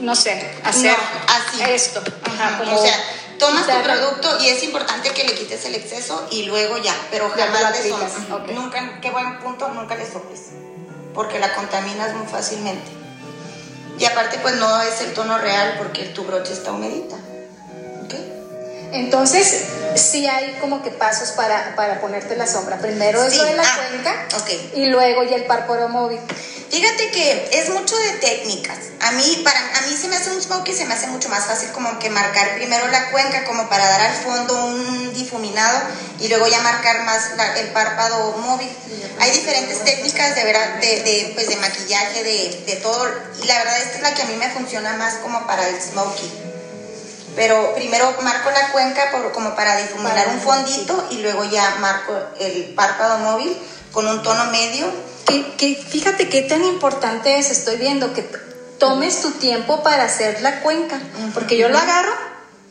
Speaker 2: no sé, hacer
Speaker 3: No, así.
Speaker 2: esto. Ajá, como
Speaker 3: o sea, tomas tu producto y es importante que le quites el exceso y luego ya, pero jamás
Speaker 2: lo
Speaker 3: le soples.
Speaker 2: ok.
Speaker 3: Nunca, qué buen punto, nunca le soples, porque la contaminas muy fácilmente. Y aparte, pues no es el tono real porque tu brocha está humedita. ¿ok?
Speaker 2: Entonces, sí hay como que pasos para, para ponerte la sombra. Primero es
Speaker 3: Sí,
Speaker 2: lo de la
Speaker 3: ah,
Speaker 2: cuenca
Speaker 3: ok.
Speaker 2: y luego ya el párpado móvil.
Speaker 3: Fíjate que es mucho de técnicas. A mí, para, a mí se me hace un smoky, se me hace mucho más fácil como que marcar primero la cuenca como para dar al fondo un difuminado y luego ya marcar más la- el párpado móvil. Hay diferentes técnicas de, vera- de, de, pues de maquillaje, de, de todo. Y la verdad esta es la que a mí me funciona más como para el smoky. Pero primero marco la cuenca por- como para difuminar un fondito y luego ya marco el párpado móvil con un tono medio
Speaker 2: Que, que fíjate qué tan importante es, estoy viendo que tomes tu tiempo para hacer la cuenca, porque yo lo agarro,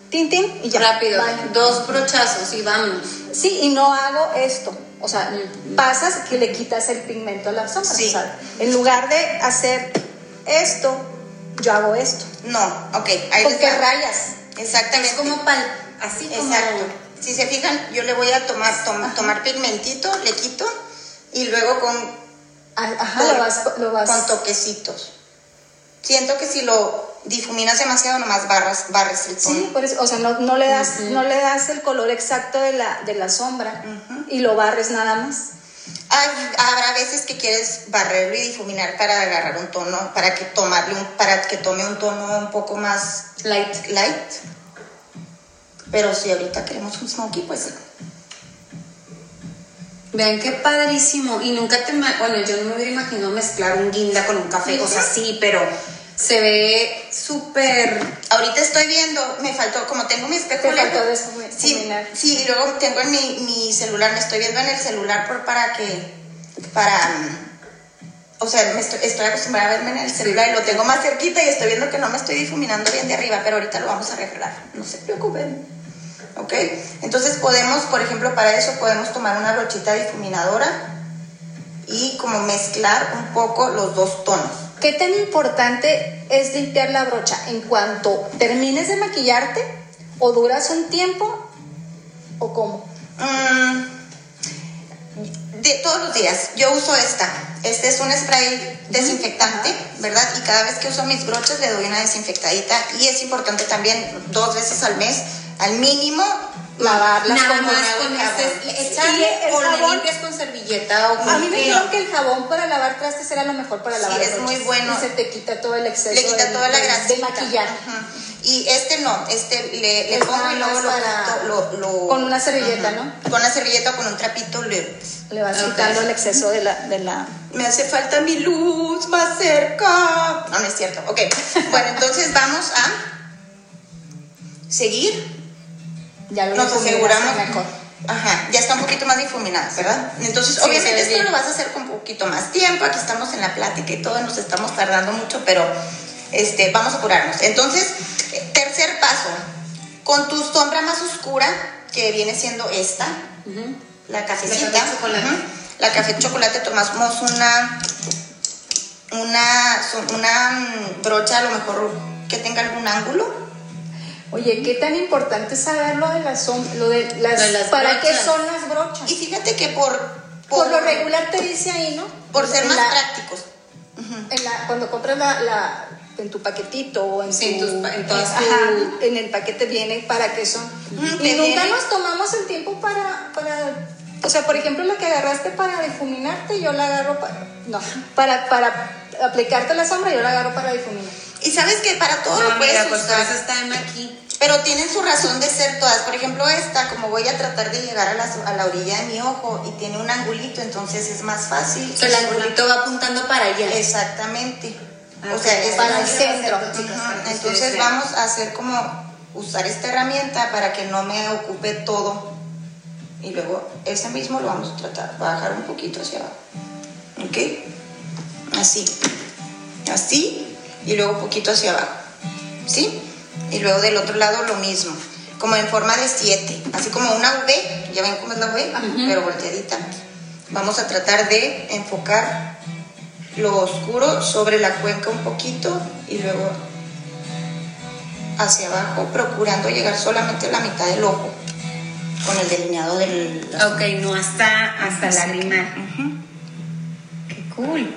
Speaker 2: tin, tin, y ya.
Speaker 1: Rápido, dos brochazos y vámonos.
Speaker 2: Sí, y no hago esto. O sea, pasas que le quitas el pigmento a la sombra.
Speaker 3: Sí.
Speaker 2: o sea, en lugar de hacer esto, yo hago esto.
Speaker 3: No, ok, ahí
Speaker 2: Con
Speaker 3: les
Speaker 2: que
Speaker 3: va.
Speaker 2: rayas.
Speaker 3: Exactamente.
Speaker 1: Es como pal, así como.
Speaker 3: Exacto. Si se fijan, yo le voy a tomar, tom- tomar pigmentito, le quito y luego con,
Speaker 2: Ajá, lo vas, lo vas.
Speaker 3: con toquecitos. Siento que si lo difuminas demasiado, nomás barras, barres el tono.
Speaker 2: Sí, por eso, o sea, no, no le das, no le das el color exacto de la, de la sombra y lo barres nada más.
Speaker 3: Habrá veces que quieres barrerlo y difuminar para agarrar un tono, para que tomarle un, para que tome un tono un poco más
Speaker 1: Light.
Speaker 3: light. Pero si ahorita queremos un smoky, pues sí.
Speaker 1: Vean qué padrísimo. Y nunca te. Bueno, yo no me hubiera imaginado mezclar un guinda con un café. O sea, sí, pero se ve súper.
Speaker 3: Ahorita estoy viendo, me faltó, como tengo mi espejo
Speaker 2: desfumi-
Speaker 3: sí, sí, y luego tengo en mi, mi celular, me estoy viendo en el celular por para que, para, o sea, me estoy, estoy acostumbrada a verme en el celular y lo tengo más cerquita y estoy viendo que no me estoy difuminando bien de arriba, pero ahorita lo vamos a arreglar, no se preocupen, ¿ok? Entonces podemos, por ejemplo, para eso podemos tomar una brochita difuminadora y como mezclar un poco los dos tonos.
Speaker 2: ¿Qué tan importante es limpiar la brocha en cuanto termines de maquillarte o duras un tiempo o cómo?
Speaker 3: Mm, de todos los días. Yo uso esta. Este es un spray desinfectante, ¿verdad? Y cada vez que uso mis brochas le doy una desinfectadita. Y es importante también dos veces al mes, al mínimo,
Speaker 2: Lavarlas
Speaker 1: Nada
Speaker 2: con
Speaker 1: más con este- echarle
Speaker 2: Y el
Speaker 1: o
Speaker 2: jabón-
Speaker 1: limpias con servilleta o con
Speaker 2: A mí me dijeron que el jabón para lavar trastes era lo mejor para
Speaker 3: Sí,
Speaker 2: lavar
Speaker 3: es
Speaker 2: brochas.
Speaker 3: muy bueno.
Speaker 2: Y se te quita todo el exceso
Speaker 3: le quita toda la grasita.
Speaker 2: de maquillar.
Speaker 3: Ajá. Y este no, este le, le
Speaker 2: Es
Speaker 3: pongo y luego lo,
Speaker 2: para-
Speaker 3: quito, lo, lo-
Speaker 2: Con una servilleta,
Speaker 3: Ajá.
Speaker 2: ¿no?
Speaker 3: Con una servilleta o con un trapito le...
Speaker 2: Le vas
Speaker 1: Ok.
Speaker 2: quitando el exceso de la, de la...
Speaker 3: Me hace falta mi luz más cerca. No, no es cierto. Ok. Bueno, entonces vamos a seguir
Speaker 2: Ya lo
Speaker 3: Nos aseguramos.
Speaker 2: mejor.
Speaker 3: Ajá, ya está un poquito más difuminada, ¿verdad? Entonces,
Speaker 1: Sí,
Speaker 3: obviamente esto
Speaker 1: bien.
Speaker 3: lo vas a hacer con un poquito más tiempo. Aquí estamos en la plática y todo, nos estamos tardando mucho, pero este, vamos a apurarnos. Entonces, tercer paso, con tu sombra más oscura, que viene siendo esta, la cafecita.
Speaker 1: La café chocolate.
Speaker 3: La café chocolate, tomamos una, una, una mm, brocha, a lo mejor que tenga algún ángulo.
Speaker 2: Oye, qué tan importante es saber lo de las lo de las,
Speaker 1: De las
Speaker 2: para qué
Speaker 1: brochas.
Speaker 2: son las brochas.
Speaker 3: Y fíjate que por,
Speaker 2: Por lo regular te dice ahí, ¿no?
Speaker 3: por ser
Speaker 2: En
Speaker 3: más
Speaker 2: la-
Speaker 3: prácticos.
Speaker 2: en la- cuando compras la, la- en tu paquetito o en,
Speaker 1: Sí, en
Speaker 2: tu,
Speaker 1: tus en todas
Speaker 2: ajá, en el paquete viene para qué son. Y nunca
Speaker 3: viene-
Speaker 2: nos tomamos el tiempo para, para, o sea, por ejemplo, la que agarraste para difuminarte, yo la agarro para, no, para, para aplicarte la sombra, yo la agarro para difuminar.
Speaker 3: Y sabes que para todo lo
Speaker 1: No,
Speaker 3: puedes
Speaker 1: mira, pues
Speaker 3: usar.
Speaker 1: eso está Emma aquí.
Speaker 3: Pero tienen su razón de ser todas. Por ejemplo, esta, como voy a tratar de llegar a la, a la orilla de mi ojo y tiene un angulito, entonces es más fácil.
Speaker 1: El angulito va apuntando para allá.
Speaker 3: Exactamente.
Speaker 1: Ah,
Speaker 3: o sea, es
Speaker 2: Para el centro.
Speaker 1: Chicas,
Speaker 3: Entonces vamos a hacer como usar esta herramienta para que no me ocupe todo. Y luego ese mismo lo vamos a tratar, bajar un poquito hacia abajo. ¿Ok? Así. Así. Y luego un poquito hacia abajo. ¿Sí? Y luego del otro lado lo mismo. Como en forma de 7. Así como una V. ¿Ya ven cómo es la V? Pero volteadita. Vamos a tratar de enfocar lo oscuro sobre la cuenca un poquito y luego hacia abajo, procurando llegar solamente a la mitad del ojo con el delineado del...
Speaker 1: Ok, no hasta, hasta lagrimar.
Speaker 3: Ujú.
Speaker 1: Qué cool.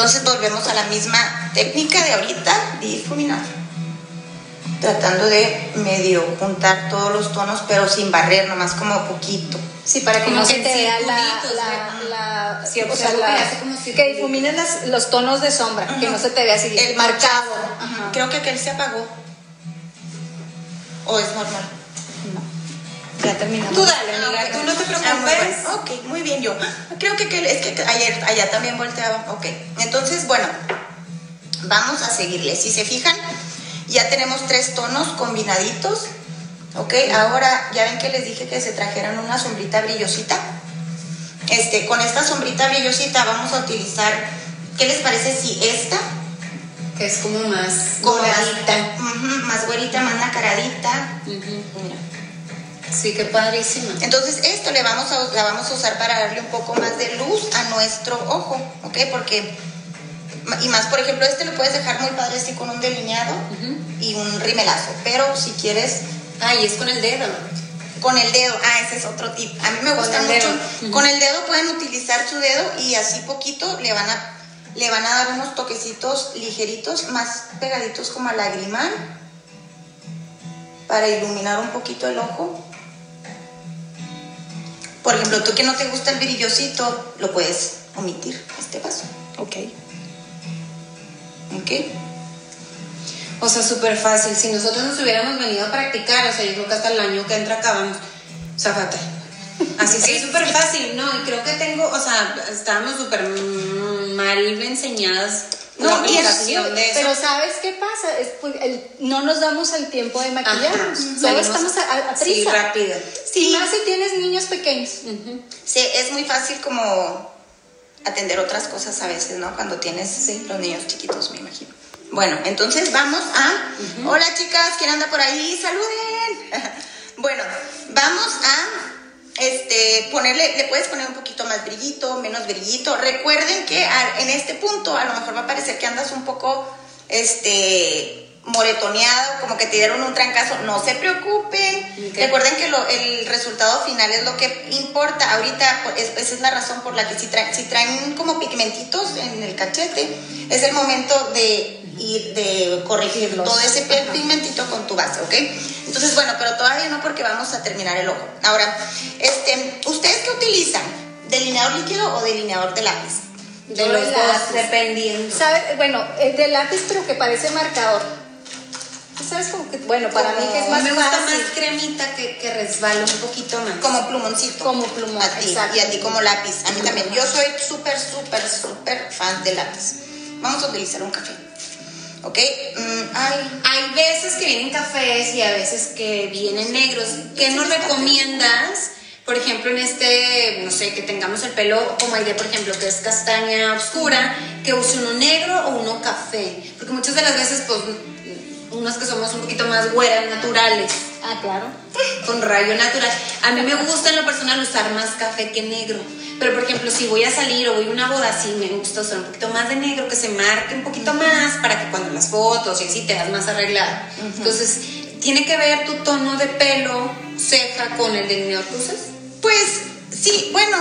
Speaker 3: Entonces volvemos a la misma técnica de ahorita, difuminar. Tratando de medio juntar todos los tonos, pero sin barrer, nomás como poquito.
Speaker 2: Sí, para que
Speaker 1: Como
Speaker 2: no
Speaker 1: que
Speaker 2: se te vea la,
Speaker 1: que
Speaker 2: difuminen las- los tonos de sombra, que no se te vea así
Speaker 3: El
Speaker 2: marcado.
Speaker 3: Creo que aquel se apagó. ¿O es normal?
Speaker 2: Ya terminamos.
Speaker 1: Tú dale, amiga,
Speaker 3: Ah,
Speaker 1: tú no te
Speaker 3: Ah, muy
Speaker 1: preocupes.
Speaker 3: bueno. Ok, muy bien yo. Creo que, aquel- es que ayer, allá también volteaba. Ok, entonces, bueno, vamos a seguirle. Si se fijan, ya tenemos tres tonos combinaditos. Ok, ahora ya ven que les dije que se trajeran una sombrita brillosita. Este, con esta sombrita brillosita vamos a utilizar, ¿qué les parece si esta
Speaker 1: Que es como más
Speaker 3: como más, ujú, más güerita, más nacaradita? Mira.
Speaker 1: Sí, qué padrísima.
Speaker 3: Entonces esto le vamos a, la vamos a usar para darle un poco más de luz a nuestro ojo, ¿ok? Porque, y más por ejemplo, este lo puedes dejar muy padre así con un delineado y un rimelazo, pero si quieres
Speaker 1: Ah, y es con el dedo.
Speaker 3: con el dedo, ah, ese es otro tip, a mí me gusta mucho, con el dedo pueden utilizar su dedo y así poquito le van a, le van a dar unos toquecitos ligeritos, más pegaditos como a lagrimal, para iluminar un poquito el ojo. Por ejemplo, tú que no te gusta el brillosito, lo puedes omitir este paso.
Speaker 2: Ok.
Speaker 3: ¿Ok?
Speaker 1: O sea, súper fácil. Si nosotros nos hubiéramos venido a practicar, o sea, yo creo que hasta el año que entra acabamos. O sea, fatal. Así sí, es súper fácil, ¿no? Y creo que tengo, o sea, estábamos súper mal enseñadas.
Speaker 3: No, y
Speaker 1: de eso.
Speaker 2: Pero ¿sabes qué pasa? Es, pues, el- no nos damos el tiempo de maquillarnos.
Speaker 1: Salimos-
Speaker 2: estamos a, a- a
Speaker 1: Sí,
Speaker 2: prisa.
Speaker 1: rápido.
Speaker 2: Y más si tienes niños pequeños.
Speaker 3: Sí, es muy fácil como atender otras cosas a veces, ¿no? Cuando tienes los niños chiquitos, me imagino. Bueno, entonces vamos a... Hola chicas, ¿quién anda por ahí? ¡Saluden! bueno, vamos a este, ponerle, le puedes poner un poquito más brillito, menos brillito. Recuerden que en este punto a lo mejor va a parecer que andas un poco, este moretoneado, como que te dieron un trancazo, no se preocupen. Recuerden que lo- el resultado final es lo que importa. Ahorita pues, es- esa es la razón por la que si, traen, si traen como pigmentitos en el cachete, es el momento de ir de corregir
Speaker 2: Los-
Speaker 3: todo ese pigmentito con tu base, ¿ok? Entonces, bueno, pero todavía no porque vamos a terminar el ojo. Ahora, este, ¿ustedes qué utilizan? ¿Delineador líquido o delineador de lápiz?
Speaker 1: De
Speaker 2: Yo
Speaker 1: los dos, dependiendo.
Speaker 2: ¿Sabe? Bueno, el de lápiz, pero que parece marcador. ¿sabes? Como que, bueno, para mí que es más
Speaker 1: me gusta
Speaker 2: fácil.
Speaker 1: más cremita que, que resbala un poquito más.
Speaker 3: Como plumoncito.
Speaker 2: Como plumón,
Speaker 3: A ti, y a ti como lápiz. A mí también. Yo soy súper, súper, súper fan de lápiz. Vamos a utilizar un café. ¿Ok? Mm, ay,
Speaker 1: Hay veces que vienen cafés y a veces que vienen negros. ¿Qué nos recomiendas? Por ejemplo, en este, no sé, que tengamos el pelo como Aide, por ejemplo, que es castaña oscura, que use uno negro o uno café. Porque muchas de las veces, pues, unos que somos un poquito más güeras, naturales,
Speaker 2: Ah, claro.
Speaker 1: con rayo natural. A mí me gusta en lo personal usar más café que negro. Pero, por ejemplo, si voy a salir o voy a una boda, sí me gusta usar un poquito más de negro, que se marque un poquito más para que cuando las fotos y así te das más arreglada. Entonces, ¿tiene que ver tu tono de pelo, ceja, con el delineador que usas?
Speaker 3: Pues sí, bueno.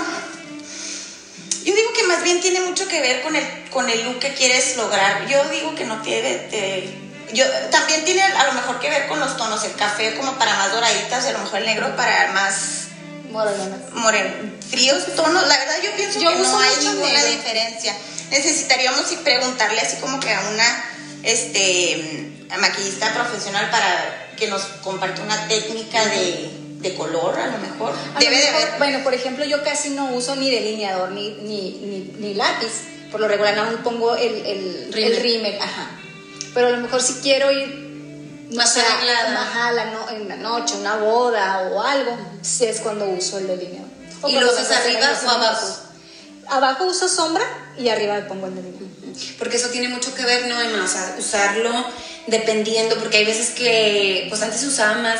Speaker 3: Yo digo que más bien tiene mucho que ver con el, con el look que quieres lograr. Yo digo que no tiene. de- yo, también tiene a lo mejor que ver con los tonos. El café como para más doraditas y a lo mejor el negro para más
Speaker 2: Morena.
Speaker 3: moreno. Fríos tonos. La verdad yo pienso
Speaker 2: Yo
Speaker 3: que no hay ninguna
Speaker 2: negro.
Speaker 3: diferencia. Necesitaríamos preguntarle así como que a una este maquillista profesional para que nos comparta una técnica de, de color a lo mejor.
Speaker 2: A
Speaker 3: Debe de haber.
Speaker 2: Bueno, por ejemplo, yo casi no uso ni delineador ni, ni, ni, ni lápiz. Por lo regular, nada más pongo el, el, el rímel, ajá. Pero a lo mejor si quiero ir
Speaker 1: Más
Speaker 2: o sea, ajá, la no- en la noche, una boda o algo, sí es cuando uso el delineador. O
Speaker 1: ¿Y lo usas arriba o abajo?
Speaker 2: Abajo uso sombra y arriba me pongo el delineador.
Speaker 1: Porque eso tiene mucho que ver, ¿no, Emma? O sea, usarlo dependiendo, porque hay veces que, pues antes se usaba más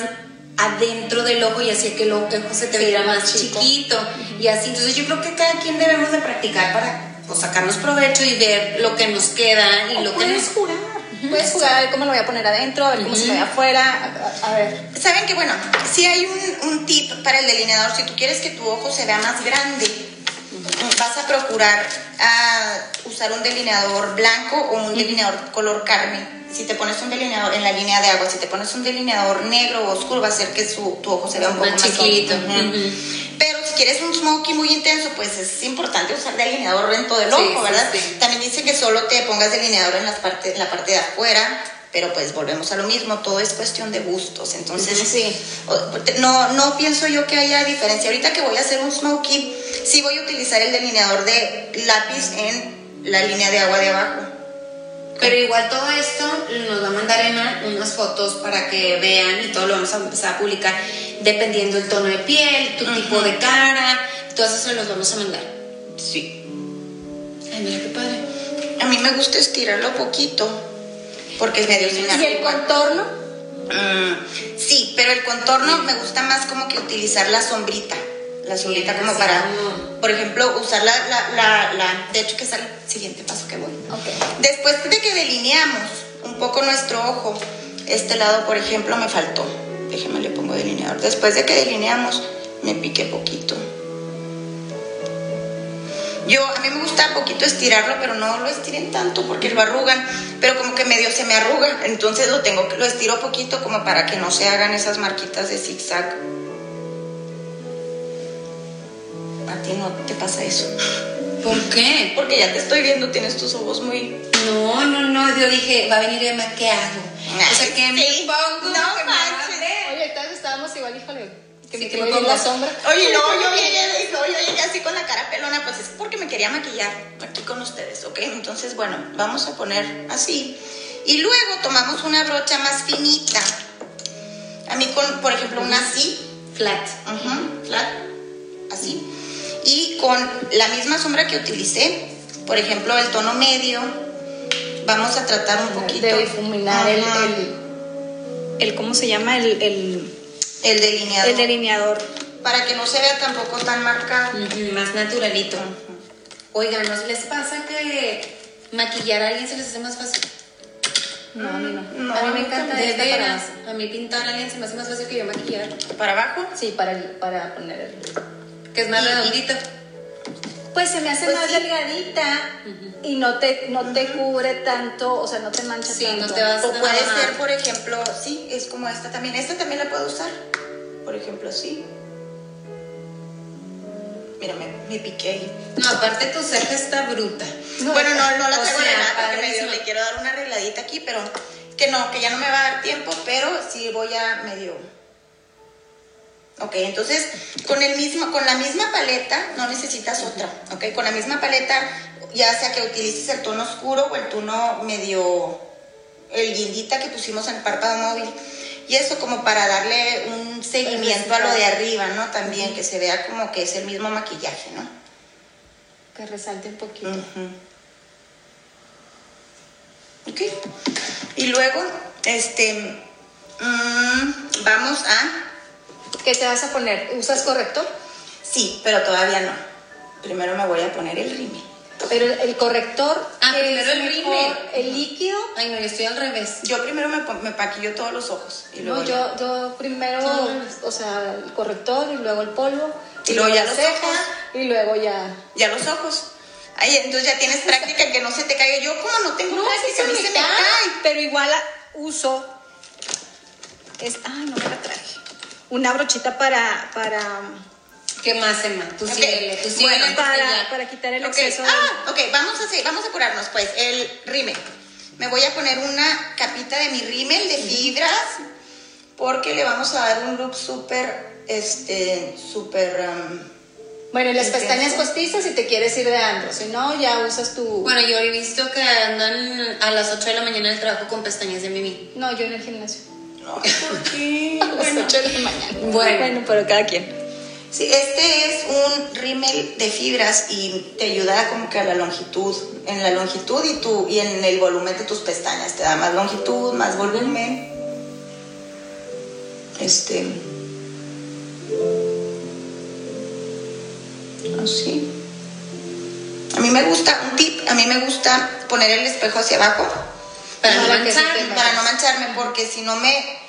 Speaker 1: adentro del ojo y hacía que el ojo se te
Speaker 2: Sí,
Speaker 1: viera
Speaker 2: más
Speaker 1: más
Speaker 2: chico.
Speaker 1: chiquito y así. Entonces yo creo que cada quien debemos de practicar para pues, sacarnos provecho y ver lo que nos queda y
Speaker 2: O
Speaker 1: lo que nos...
Speaker 2: puedes jugar. Puedes jugar a ver cómo lo voy a poner adentro, a ver cómo se me ve afuera. A, a- a ver.
Speaker 3: Saben que bueno, si hay un, un tip para el delineador, si tú quieres que tu ojo se vea más grande, vas a procurar ah, usar un delineador blanco o un delineador color carne. Si te pones un delineador en la línea de agua, si te pones un delineador negro o oscuro, va a hacer que su- tu ojo se vea un poco
Speaker 1: Más
Speaker 3: más,
Speaker 1: chiquito.
Speaker 3: Pero si quieres un smoky muy intenso, pues es importante usar delineador en todo el ojo,
Speaker 1: sí,
Speaker 3: ¿verdad?
Speaker 1: sí.
Speaker 3: También dice que solo te pongas delineador en, las parte, en la parte de afuera, pero pues volvemos a lo mismo, todo es cuestión de gustos. Entonces,
Speaker 2: Sí.
Speaker 3: no, no pienso yo que haya diferencia. Ahorita que voy a hacer un smoky, sí voy a utilizar el delineador de lápiz en la línea de agua de abajo.
Speaker 1: Pero igual todo esto nos va a mandar Emma unas fotos para que vean y todo lo vamos a empezar a publicar dependiendo el tono de piel, tu tipo de cara, todo eso se los vamos a mandar.
Speaker 3: Sí.
Speaker 1: Ay, mira qué padre.
Speaker 3: A mí me gusta estirarlo poquito, porque es medio
Speaker 2: ¿Y el contorno?
Speaker 3: Mm, sí, pero el contorno me gusta más como que utilizar la sombrita. La sombrita como para, por ejemplo, usar la, la, la, la- de hecho que es el siguiente paso que voy.
Speaker 2: Ok.
Speaker 3: Después de que delineamos un poco nuestro ojo, este lado, por ejemplo, me faltó. Déjeme le pongo delineador. Después de que delineamos, me piqué poquito. Yo, a mí me gusta poquito estirarlo, pero no lo estiren tanto porque lo arrugan, pero como que medio se me arruga, entonces lo tengo que lo estiro poquito como para que no se hagan esas marquitas de zigzag. A ti no te pasa eso.
Speaker 1: ¿Por qué?
Speaker 3: Porque ya te estoy viendo, tienes tus ojos muy
Speaker 1: No, no, no, yo dije, va a venir Emma, ¿qué hago? O sea, ¿qué me pongo?
Speaker 3: No
Speaker 1: ¿Qué me a
Speaker 3: manches.
Speaker 1: hacer?
Speaker 2: Oye, entonces estábamos igual, híjole, que
Speaker 1: Sí,
Speaker 2: me
Speaker 1: que
Speaker 2: quedó
Speaker 1: me
Speaker 2: bien
Speaker 1: pongo-
Speaker 2: la sombra.
Speaker 3: Oye, no, yo llegué, no, yo llegué así con la cara pelona, pues es porque me quería maquillar aquí con ustedes, ¿ok? Entonces, bueno, vamos a poner así. Y luego tomamos una brocha más finita. A mí con, por ejemplo, una así,
Speaker 1: Flat.
Speaker 3: ujú, flat, así. Y con la misma sombra que utilicé, por ejemplo, el tono medio, vamos a tratar un poquito.
Speaker 2: De difuminar el, el, el- ¿cómo se llama? El, el,
Speaker 3: el delineador.
Speaker 2: el delineador.
Speaker 3: para que no se vea tampoco tan marcado.
Speaker 1: Ujú, Más naturalito. Oigan, ¿nos les pasa que maquillar a alguien se les hace más fácil?
Speaker 2: No, a mí no.
Speaker 3: No,
Speaker 1: a mí me encanta
Speaker 2: de
Speaker 1: veras. A mí pintar a alguien se me hace más fácil que yo maquillar.
Speaker 3: ¿Para abajo?
Speaker 2: Sí, para, para poner el...
Speaker 1: Que es más
Speaker 3: Y-
Speaker 1: redondito.
Speaker 2: Pues se me hace
Speaker 3: Pues
Speaker 2: más
Speaker 3: sí.
Speaker 2: delgadita y no te, no te cubre tanto, o sea, no te mancha
Speaker 1: Sí,
Speaker 2: tanto.
Speaker 1: no te vas-
Speaker 3: O puede ser, por ejemplo, sí, es como esta también. Esta también la puedo usar. Por ejemplo, sí. Mira, me, me piqué ahí.
Speaker 1: No, aparte tu ceja está bruta.
Speaker 2: No,
Speaker 3: bueno, no, no la
Speaker 1: o
Speaker 3: traigo
Speaker 1: sea,
Speaker 3: arreglada porque
Speaker 1: padrísimo.
Speaker 3: le quiero dar una arregladita aquí, pero que no, que ya no me va a dar tiempo, pero sí voy a medio... Ok, entonces con, el mismo, con la misma paleta no necesitas otra, ok, con la misma paleta ya sea que utilices el tono oscuro o el tono medio, el guindita que pusimos en el párpado móvil, y eso como para darle un seguimiento a lo de arriba, ¿no? También, que se vea como que es el mismo maquillaje, ¿no?
Speaker 2: Que resalte un poquito.
Speaker 3: Ujú. Ok. Y luego, este, mm, vamos a,
Speaker 2: ¿Qué te vas a poner? ¿Usas corrector?
Speaker 3: sí, pero todavía no. Primero me voy a poner el rímel.
Speaker 2: Pero el, corrector.
Speaker 1: Ah, primero el rímel.
Speaker 2: El líquido.
Speaker 1: Ay, no, yo estoy al revés.
Speaker 3: Yo primero me, paquillo todos los ojos. Y luego
Speaker 2: No, yo, yo primero, o sea, el corrector y luego el polvo.
Speaker 3: Y luego ya
Speaker 2: la
Speaker 3: los
Speaker 2: ceja
Speaker 3: ojos.
Speaker 2: y luego ya.
Speaker 3: ya los ojos. Ay, entonces ya tienes práctica en que no se te caiga. Yo como no tengo
Speaker 2: No,
Speaker 3: práctica, a mí
Speaker 2: se me cae, pero igual uso. Es, ay, no me la traje. Una brochita para, para,
Speaker 1: ¿Qué más, Emma? Tú
Speaker 3: Ok,
Speaker 1: síguele, tú síguele.
Speaker 3: bueno,
Speaker 2: para, para quitar el
Speaker 3: Ok,
Speaker 2: exceso. de-
Speaker 3: Ah, ok, vamos a, hacer, vamos a curarnos pues. El rímel. Me voy a poner una capita de mi rímel de fibras porque le vamos a dar un look súper, este, súper... um,
Speaker 2: Bueno, y las pestañas postizas si te quieres ir de andro. Si no, ya usas tu.
Speaker 1: Bueno, yo he visto que andan a las 8 de la mañana en el trabajo con pestañas de Mimi.
Speaker 2: No, yo en el gimnasio.
Speaker 3: ¿Por qué?
Speaker 2: A las
Speaker 3: Bueno,
Speaker 2: 8 de la mañana.
Speaker 1: Bueno.
Speaker 2: bueno, pero cada quien.
Speaker 3: Sí, este es un rímel de fibras y te ayuda como que a la longitud, en la longitud y, tu, y en el volumen de tus pestañas. Te da más longitud, más volumen. Este. Así. A mí me gusta, un tip, a mí me gusta poner el espejo hacia abajo
Speaker 1: Para no
Speaker 2: Para que se
Speaker 1: manchar.
Speaker 2: te
Speaker 3: para no mancharme, porque si no me,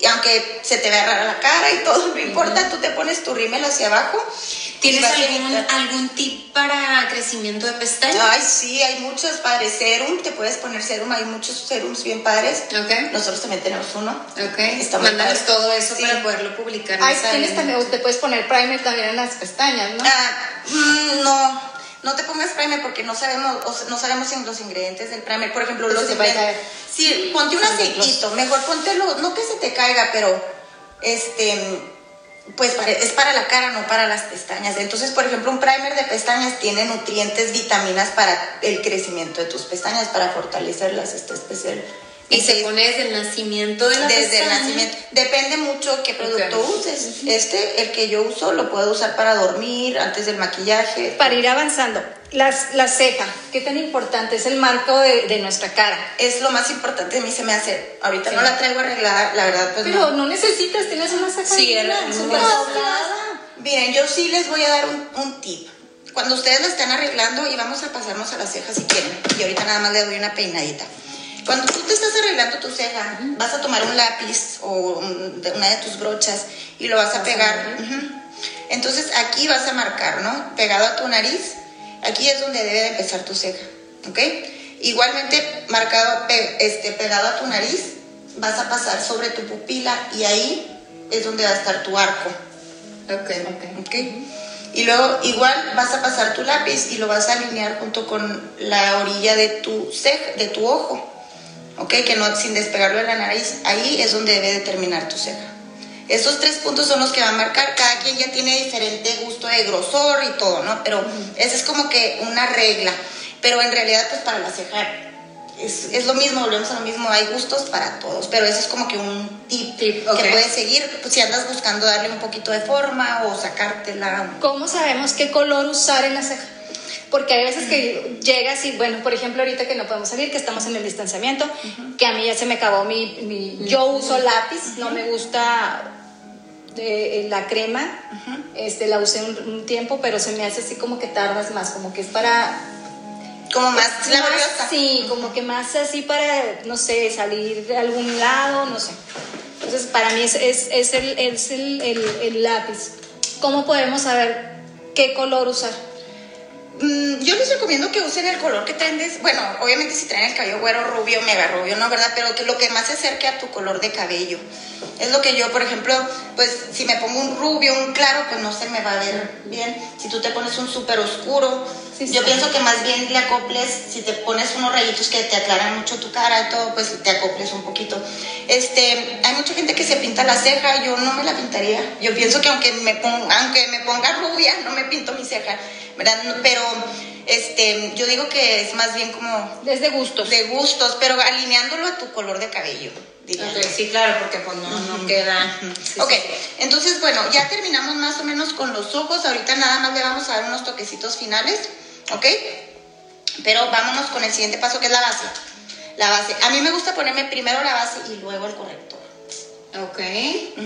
Speaker 3: y aunque se te vea rara la cara y todo, no importa, tú te pones tu rímel hacia abajo.
Speaker 1: ¿Tienes algún, algún tip para crecimiento de pestañas?
Speaker 3: Ay, sí, hay muchos padres. Serum, te puedes poner serum, hay muchos serums bien padres.
Speaker 1: Ok.
Speaker 3: Nosotros también tenemos uno.
Speaker 1: Ok.
Speaker 3: Está
Speaker 1: Mándanos todo eso
Speaker 3: Sí.
Speaker 1: para poderlo publicar.
Speaker 2: Ay, tienes también, te puedes poner primer también en las pestañas, ¿no?
Speaker 3: Ah, mm, no, no te pongas primer porque no sabemos, o sea, no sabemos los ingredientes del primer. Por ejemplo,
Speaker 2: Eso
Speaker 3: los
Speaker 2: se va a
Speaker 3: ingre-
Speaker 2: caer.
Speaker 3: Sí, ponte un aceitito. Mejor póntelo, no que se te caiga, pero este, pues para- es para la cara, no para las pestañas. Entonces, por ejemplo, un primer de pestañas tiene nutrientes, vitaminas para el crecimiento de tus pestañas, para fortalecerlas. Está especial.
Speaker 1: Y se pone desde el nacimiento de la
Speaker 3: desde el
Speaker 1: pestaña.
Speaker 3: nacimiento. Depende mucho qué producto
Speaker 1: Ok.
Speaker 3: uses. Este, el que yo uso, lo puedo usar para dormir, antes del maquillaje.
Speaker 2: Para ir avanzando, las, la ceja, ¿qué tan importante es el marco de, de nuestra cara?
Speaker 3: Es lo más importante de mí, se me hace. Ahorita
Speaker 2: Sí.
Speaker 3: no la traigo arreglada, la verdad, pues
Speaker 2: Pero
Speaker 3: no.
Speaker 2: no necesitas, tienes una ceja
Speaker 1: Sí, era-.
Speaker 3: Miren, yo sí les voy a dar un, un tip. Cuando ustedes lo están arreglando, y vamos a pasarnos a las cejas si quieren, y ahorita nada más le doy una peinadita. Cuando tú te estás arreglando tu ceja, vas a tomar un lápiz o una de tus brochas y lo vas a pegar. Ujú. Entonces aquí vas a marcar, ¿no? Pegado a tu nariz, aquí es donde debe de empezar tu ceja, ¿ok? Igualmente marcado, este, pegado a tu nariz, vas a pasar sobre tu pupila y ahí es donde va a estar tu arco.
Speaker 1: Ok.
Speaker 3: ¿ok? Y luego igual vas a pasar tu lápiz y lo vas a alinear junto con la orilla de tu ceja, de tu ojo, ¿ok? Que no sin despegarlo de la nariz. Ahí es donde debe de terminar tu ceja. Estos tres puntos son los que va a marcar. Cada quien ya tiene diferente gusto de grosor y todo, ¿no? Pero esa es como que una regla. Pero en realidad, pues para la ceja es, es lo mismo, volvemos a lo mismo. Hay gustos para todos, pero eso es como que un tip,
Speaker 1: Tip,
Speaker 3: que puedes seguir pues, si andas buscando darle un poquito de forma o sacártela.
Speaker 2: ¿Cómo sabemos qué color usar en la ceja? Porque hay veces que llegas y, bueno, por ejemplo, ahorita que no podemos salir, que estamos en el distanciamiento, que a mí ya se me acabó mi... mi- yo uso lápiz, no me gusta eh, la crema, este, la usé un, un tiempo, pero se me hace así como que tardas más, como que es para...
Speaker 3: Como más
Speaker 2: más-
Speaker 3: laboriosa.
Speaker 2: Sí, como que más así para, no sé, salir de algún lado, no sé. Entonces, para mí es, es, es el, es el, el, el lápiz. ¿Cómo podemos saber qué color usar?
Speaker 3: Mm, yo les recomiendo que usen el color que traen. de- bueno, obviamente si traen el cabello güero, rubio, mega rubio, ¿no? ¿Verdad? Pero que lo que más se acerque a tu color de cabello. Es lo que yo, por ejemplo, pues si me pongo un rubio, un claro, pues no se me va a ver bien. Si tú te pones un súper oscuro, Yo pienso que más bien le acoples, si te pones unos rayitos que te aclaran mucho tu cara y todo, pues te acoples un poquito. Este, hay mucha gente que se pinta la ceja, yo no me la pintaría. Yo pienso que aunque me ponga, aunque me ponga rubia, no me pinto mi ceja, ¿verdad? Pero este, yo digo que es más bien como...
Speaker 2: Es de gustos.
Speaker 3: De gustos, pero alineándolo a tu color de cabello.
Speaker 1: sí, claro, porque pues no, queda...
Speaker 3: ok, entonces bueno, ya terminamos más o menos con los ojos. Ahorita nada más le vamos a dar unos toquecitos finales, ¿ok? Pero vámonos con el siguiente paso que es la base. La base. A mí me gusta ponerme primero la base y luego el corrector.
Speaker 1: Ok.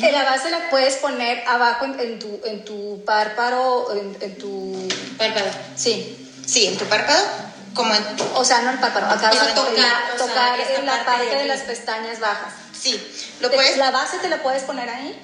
Speaker 2: La base la puedes poner abajo en, tu, en tu párpado, en, en tu...
Speaker 1: Párpado.
Speaker 2: Sí.
Speaker 3: Sí, en tu párpado, como en...
Speaker 2: O sea, no el párpado, acá
Speaker 1: tocar,
Speaker 2: tocar en la parte, de, las pestañas bajas.
Speaker 3: Sí, lo puedes...
Speaker 2: ¿La base te la puedes poner ahí?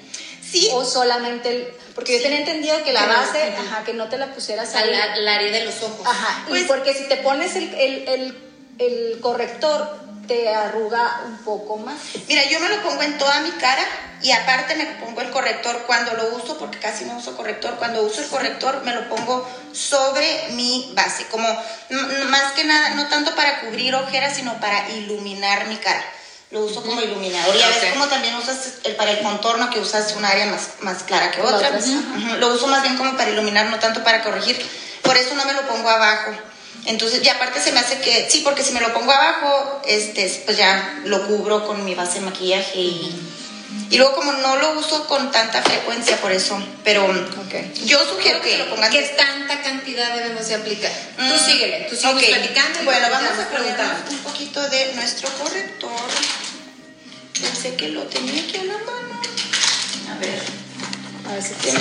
Speaker 3: Sí.
Speaker 2: O solamente el... Porque yo tenía entendido que la base, ajá, que no te la pusieras.
Speaker 1: Al área de los ojos.
Speaker 2: Ajá, pues, porque si te pones el, el, el, el corrector te arruga un poco más.
Speaker 3: Mira, yo me lo pongo en toda mi cara y aparte me pongo el corrector cuando lo uso, porque casi no uso corrector. Cuando uso el corrector me lo pongo sobre mi base, como más que nada, no tanto para cubrir ojeras, sino para iluminar mi cara. Lo uso como iluminador. Y a veces como también usas el, para el contorno, que usas un área más, más clara que otra. Lo uso más bien como para iluminar, no tanto para corregir. Por eso no me lo pongo abajo. Entonces, y aparte se me hace que, sí, porque si me lo pongo abajo, este, pues ya lo cubro con mi base de maquillaje y, y luego como no lo uso con tanta frecuencia, por eso, pero yo sugiero que lo pongan.
Speaker 1: ¿Qué tanta cantidad debemos de aplicar? Tú mm, síguele, tú sigues platicando.
Speaker 3: bueno, vamos a preguntar un poquito de nuestro corrector. Pensé que lo tenía aquí a la mano. A ver. A ver si tengo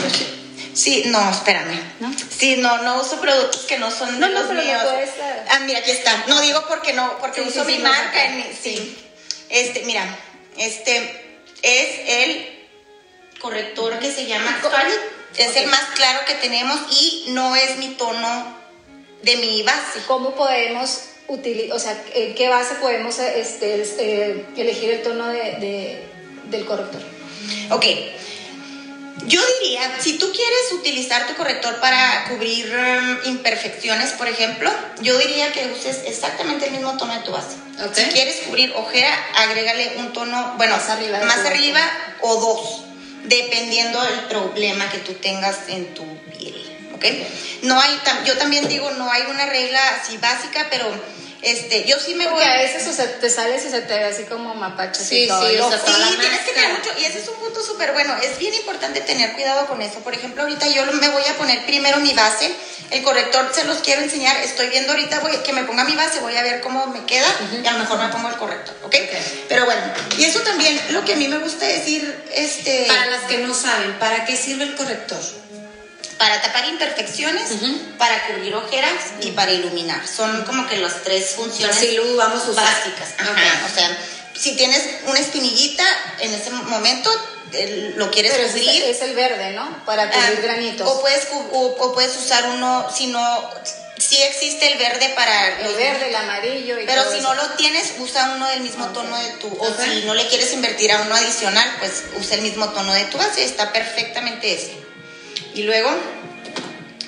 Speaker 3: Sí, no, espérame. ¿No? Sí, no, no uso productos que no son de los míos. ah, mira, aquí está. No digo porque no, porque uso mi marca en mi, sí. Este, mira, este es el corrector que se llama Es el más claro que tenemos y no es mi tono de mi base.
Speaker 2: ¿Cómo podemos utilizar, o sea, en qué base podemos este, eh, elegir el tono de, del corrector?
Speaker 3: Ok, yo diría, si tú quieres utilizar tu corrector para cubrir um, imperfecciones, por ejemplo, yo diría que uses exactamente el mismo tono de tu base. Si quieres cubrir ojera, agrégale un tono, bueno, más arriba, más arriba o dos, dependiendo del problema que tú tengas en tu piel. ¿Ok? No hay, yo también digo, no hay una regla así básica, pero este, yo sí me
Speaker 2: voy. a veces o sea, te sales y se te ve así como mapacho.
Speaker 3: Sí, sí, o sea, sí, tienes que tener mucho. Y ese es un punto súper bueno. Es bien importante tener cuidado con eso. Por ejemplo, ahorita yo me voy a poner primero mi base. El corrector se los quiero enseñar. Estoy viendo ahorita voy, que me ponga mi base, voy a ver cómo me queda y a lo mejor me pongo el corrector, ¿ok? Pero bueno, y eso también, lo que a mí me gusta decir, este.
Speaker 1: Para las que no saben, ¿para qué sirve el corrector?
Speaker 3: Para tapar imperfecciones, para cubrir ojeras y para iluminar. Son como que las tres funciones
Speaker 1: vamos
Speaker 3: básicas. O sea, si tienes una espinillita en ese momento, lo quieres cubrir.
Speaker 2: Es, el verde, ¿no? Para cubrir ah, granitos.
Speaker 3: O puedes, o, puedes usar uno, si no, sí existe el verde para...
Speaker 2: El verde, el amarillo y
Speaker 3: Pero si no lo tienes, usa uno del mismo tono de tu... O si no le quieres invertir a uno adicional, pues usa el mismo tono de tu base. Está perfectamente ese. Y luego,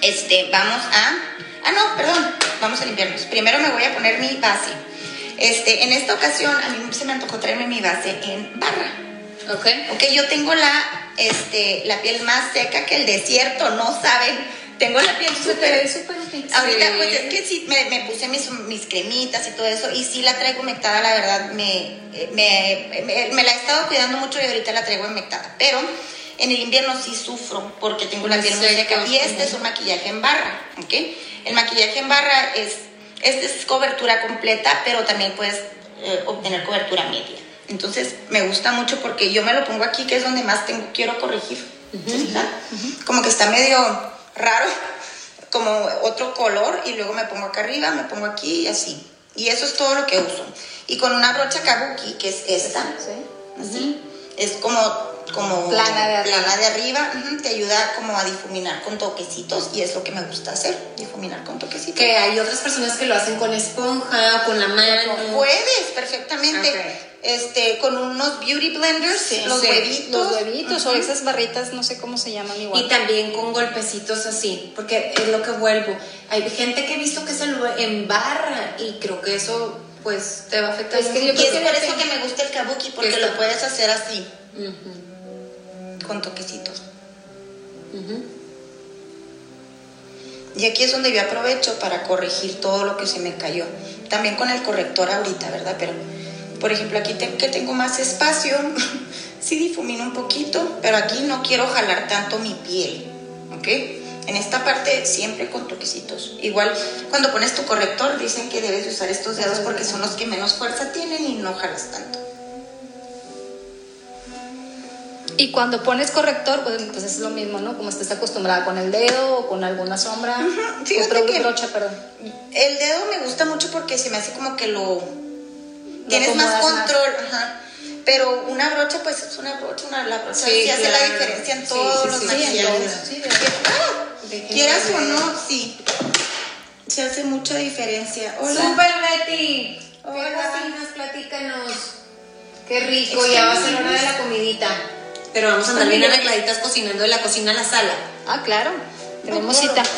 Speaker 3: este, vamos a... Ah, no, perdón, vamos a limpiarnos. Primero me voy a poner mi base. Este, en esta ocasión a mí se me antojó traerme mi base en barra.
Speaker 1: Ok.
Speaker 3: Ok, yo tengo la, este, la piel más seca que el desierto, no saben. Tengo la piel súper... Ahorita, pues es que sí, me, me puse mis, mis, cremitas y todo eso, y sí la traigo humectada, la verdad, me, me, me, me la he estado cuidando mucho y ahorita la traigo humectada. Pero en el invierno sí sufro porque tengo la piel muy seca y este es un maquillaje en barra, ¿ok? El maquillaje en barra es, este es cobertura completa, pero también puedes eh, obtener cobertura media. Entonces me gusta mucho porque yo me lo pongo aquí, que es donde más tengo, quiero corregir. Como que está medio raro, como otro color, y luego me pongo acá arriba, me pongo aquí y así. Y eso es todo lo que uso. Y con una brocha kabuki, que es esta, así, es como como
Speaker 2: plana de arriba,
Speaker 3: plana de arriba te ayuda como a difuminar con toquecitos y es lo que me gusta hacer, difuminar con toquecitos.
Speaker 1: Que hay otras personas que lo hacen con esponja, con la mano.
Speaker 3: Puedes, perfectamente. este, con unos beauty blenders, los
Speaker 2: Sí,
Speaker 3: huevitos.
Speaker 2: Los huevitos o esas barritas, no sé cómo se llaman igual.
Speaker 1: Y también con golpecitos así, porque es lo que vuelvo. Hay gente que he visto que se lo embarra y creo que eso pues te va a afectar.
Speaker 2: Es que
Speaker 3: Y es por eso que me gusta el kabuki, porque
Speaker 1: Que
Speaker 3: lo puedes hacer así,
Speaker 1: Ujú,
Speaker 3: con toquecitos. Y aquí es donde yo aprovecho para corregir todo lo que se me cayó. También con el corrector ahorita, ¿verdad? Pero, por ejemplo, aquí te- que tengo más espacio, sí difumino un poquito, pero aquí no quiero jalar tanto mi piel, ¿ok? En esta parte siempre con toquecitos. Igual, cuando pones tu corrector, dicen que debes de usar estos dedos porque son los que menos fuerza tienen y no jalas tanto.
Speaker 2: Y cuando pones corrector, pues entonces es lo mismo, ¿no? Como estás acostumbrada con el dedo o con alguna sombra.
Speaker 3: Fíjate
Speaker 2: o pro-
Speaker 3: que-
Speaker 2: brocha, perdón.
Speaker 3: El dedo me gusta mucho porque se me hace como que lo... tienes más
Speaker 2: acomodas más.
Speaker 3: control, ajá. Pero una brocha, pues es una brocha, una la brocha
Speaker 1: Sí,
Speaker 3: sí, hace la diferencia en todos
Speaker 1: sí,
Speaker 3: los
Speaker 1: sí,
Speaker 3: maquillajes. ¡Ah!
Speaker 1: Déjenme
Speaker 3: Quieras o no, sí. Se hace mucha diferencia. Hola.
Speaker 1: Super Betty. ¿Qué
Speaker 3: Hola.
Speaker 1: cocinas? Platícanos. Qué rico, ya va a ser hora de la comidita. Pero vamos a andar bien arregladitas cocinando de la cocina a la sala.
Speaker 2: Ah, claro. Tenemos
Speaker 3: claro.
Speaker 2: cita.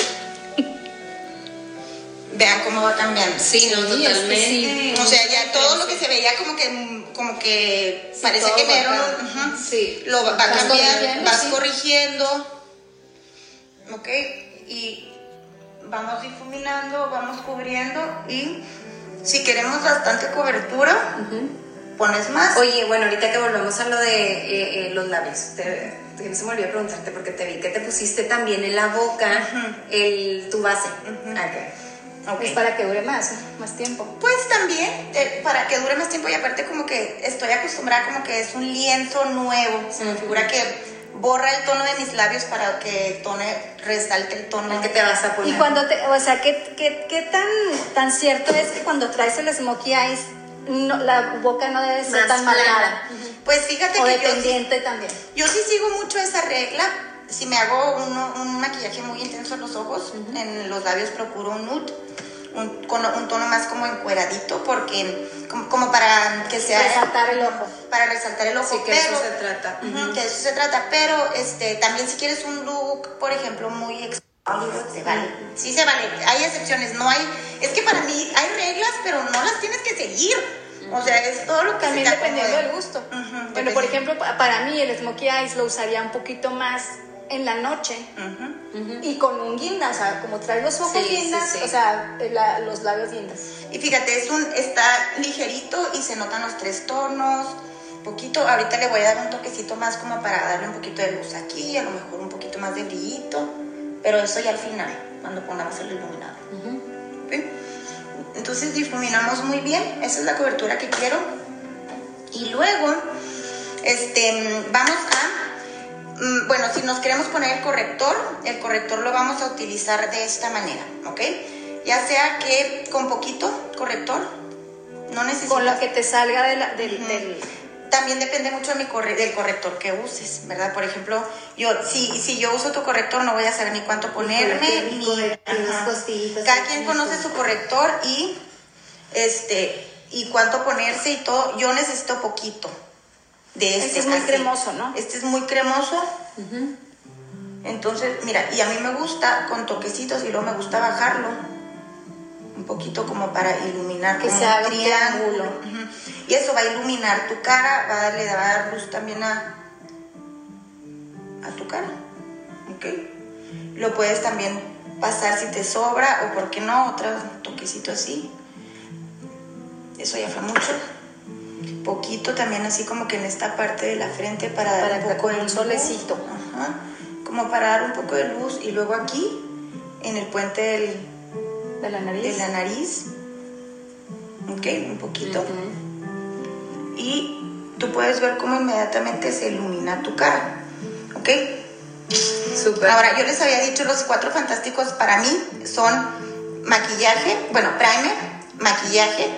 Speaker 3: Vean cómo va cambiando.
Speaker 1: Sí, no,
Speaker 2: Sí, es que
Speaker 1: totalmente.
Speaker 2: sí.
Speaker 3: O sea, ya todo lo que se veía como que como que
Speaker 2: Sí,
Speaker 3: parece que me dieron
Speaker 2: Sí.
Speaker 3: lo va, va a
Speaker 2: Vas
Speaker 3: cambiar,
Speaker 2: corrigiendo,
Speaker 3: vas
Speaker 2: sí.
Speaker 3: corrigiendo. ¿Ok? Y vamos difuminando, vamos cubriendo y si queremos bastante cobertura, pones más.
Speaker 1: Oye, bueno, ahorita que volvemos a lo de eh, eh, los labios, te, te- se me olvidó preguntarte porque te vi que te pusiste también en la boca el, tu base. Ok.
Speaker 3: Ok.
Speaker 2: Es para que dure más, más tiempo.
Speaker 3: Pues también, eh, para que dure más tiempo y aparte como que estoy acostumbrada como que es un lienzo nuevo. Se me figura que borra el tono de mis labios para que tone, resalte el tono.
Speaker 1: El que te vas a poner.
Speaker 2: Y cuando te, o sea, ¿qué, qué, qué tan, tan cierto es que cuando traes el smokey eyes, no, la boca no debe ser tan marcada?
Speaker 3: Pues fíjate
Speaker 2: O
Speaker 3: que yo sí,
Speaker 2: dependiente también.
Speaker 3: yo sí sigo mucho esa regla. Si me hago uno- un maquillaje muy intenso en los ojos, en los labios procuro un nude, un, con un tono más como encueradito, porque como, como para que sea
Speaker 2: Resaltar el ojo.
Speaker 3: para resaltar el ojo.
Speaker 1: Sí, que
Speaker 3: pero,
Speaker 1: eso se trata.
Speaker 3: Que eso se trata. Pero este, también si quieres un look, por ejemplo, muy se vale. Sí se vale. Hay excepciones, no hay. Es que para mí hay reglas, pero no las tienes que seguir. O sea, es todo lo que
Speaker 2: También dependiendo del gusto.
Speaker 3: Ujú,
Speaker 2: bueno,
Speaker 3: dependiendo.
Speaker 2: por ejemplo, pa- para mí el smokey eyes lo usaría un poquito más en la noche
Speaker 3: Ujú.
Speaker 2: y con un guinda, o sea, como trae los ojos
Speaker 1: Sí, sí,
Speaker 2: guindas,
Speaker 1: sí.
Speaker 2: o sea, la- los labios guindas.
Speaker 3: Y fíjate, es un, está ligerito y se notan los tres tonos. Poquito, ahorita le voy a dar un toquecito más como para darle un poquito de luz aquí, a lo mejor un poquito más de brillito, pero eso ya al final, cuando pongamos el iluminador. ¿Sí? Entonces difuminamos muy bien, esa es la cobertura que quiero. Y luego, este, vamos a, mm, bueno, si nos queremos poner el corrector, el corrector lo vamos a utilizar de esta manera, ¿ok? Ya sea que con poquito corrector, no necesitas...
Speaker 2: Con lo que te salga de la- del-
Speaker 3: También depende mucho de mi corre- del corrector que uses, ¿verdad? Por ejemplo, yo si, si yo uso tu corrector no voy a saber ni cuánto ponerme, ni... Cada quien conoce su corrector y este y cuánto ponerse y todo. Yo necesito poquito de este.
Speaker 2: Este es muy cremoso, ¿no?
Speaker 3: Este es muy cremoso. Entonces, mira, y a mí me gusta con toquecitos y luego me gusta bajarlo un poquito como para iluminar
Speaker 2: Que
Speaker 3: como
Speaker 2: se haga un
Speaker 3: triángulo. Y eso va a iluminar tu cara, va a darle, va a dar luz también a, a tu cara. ¿Ok? Lo puedes también pasar si te sobra o, ¿por qué no? Otro toquecito así. Eso ya fue mucho. Poquito también así como que en esta parte de la frente para dar
Speaker 2: Para
Speaker 3: un
Speaker 2: que
Speaker 3: poco de
Speaker 2: un
Speaker 3: luz.
Speaker 2: solecito.
Speaker 3: Ajá. Como para dar un poco de luz y luego aquí en el puente del,
Speaker 2: de la nariz.
Speaker 3: de la nariz. Ok, un poquito. Y tú puedes ver cómo inmediatamente se ilumina tu cara. Ok.
Speaker 1: Súper.
Speaker 3: Ahora, yo les había dicho, los cuatro fantásticos para mí son maquillaje, bueno, primer, maquillaje,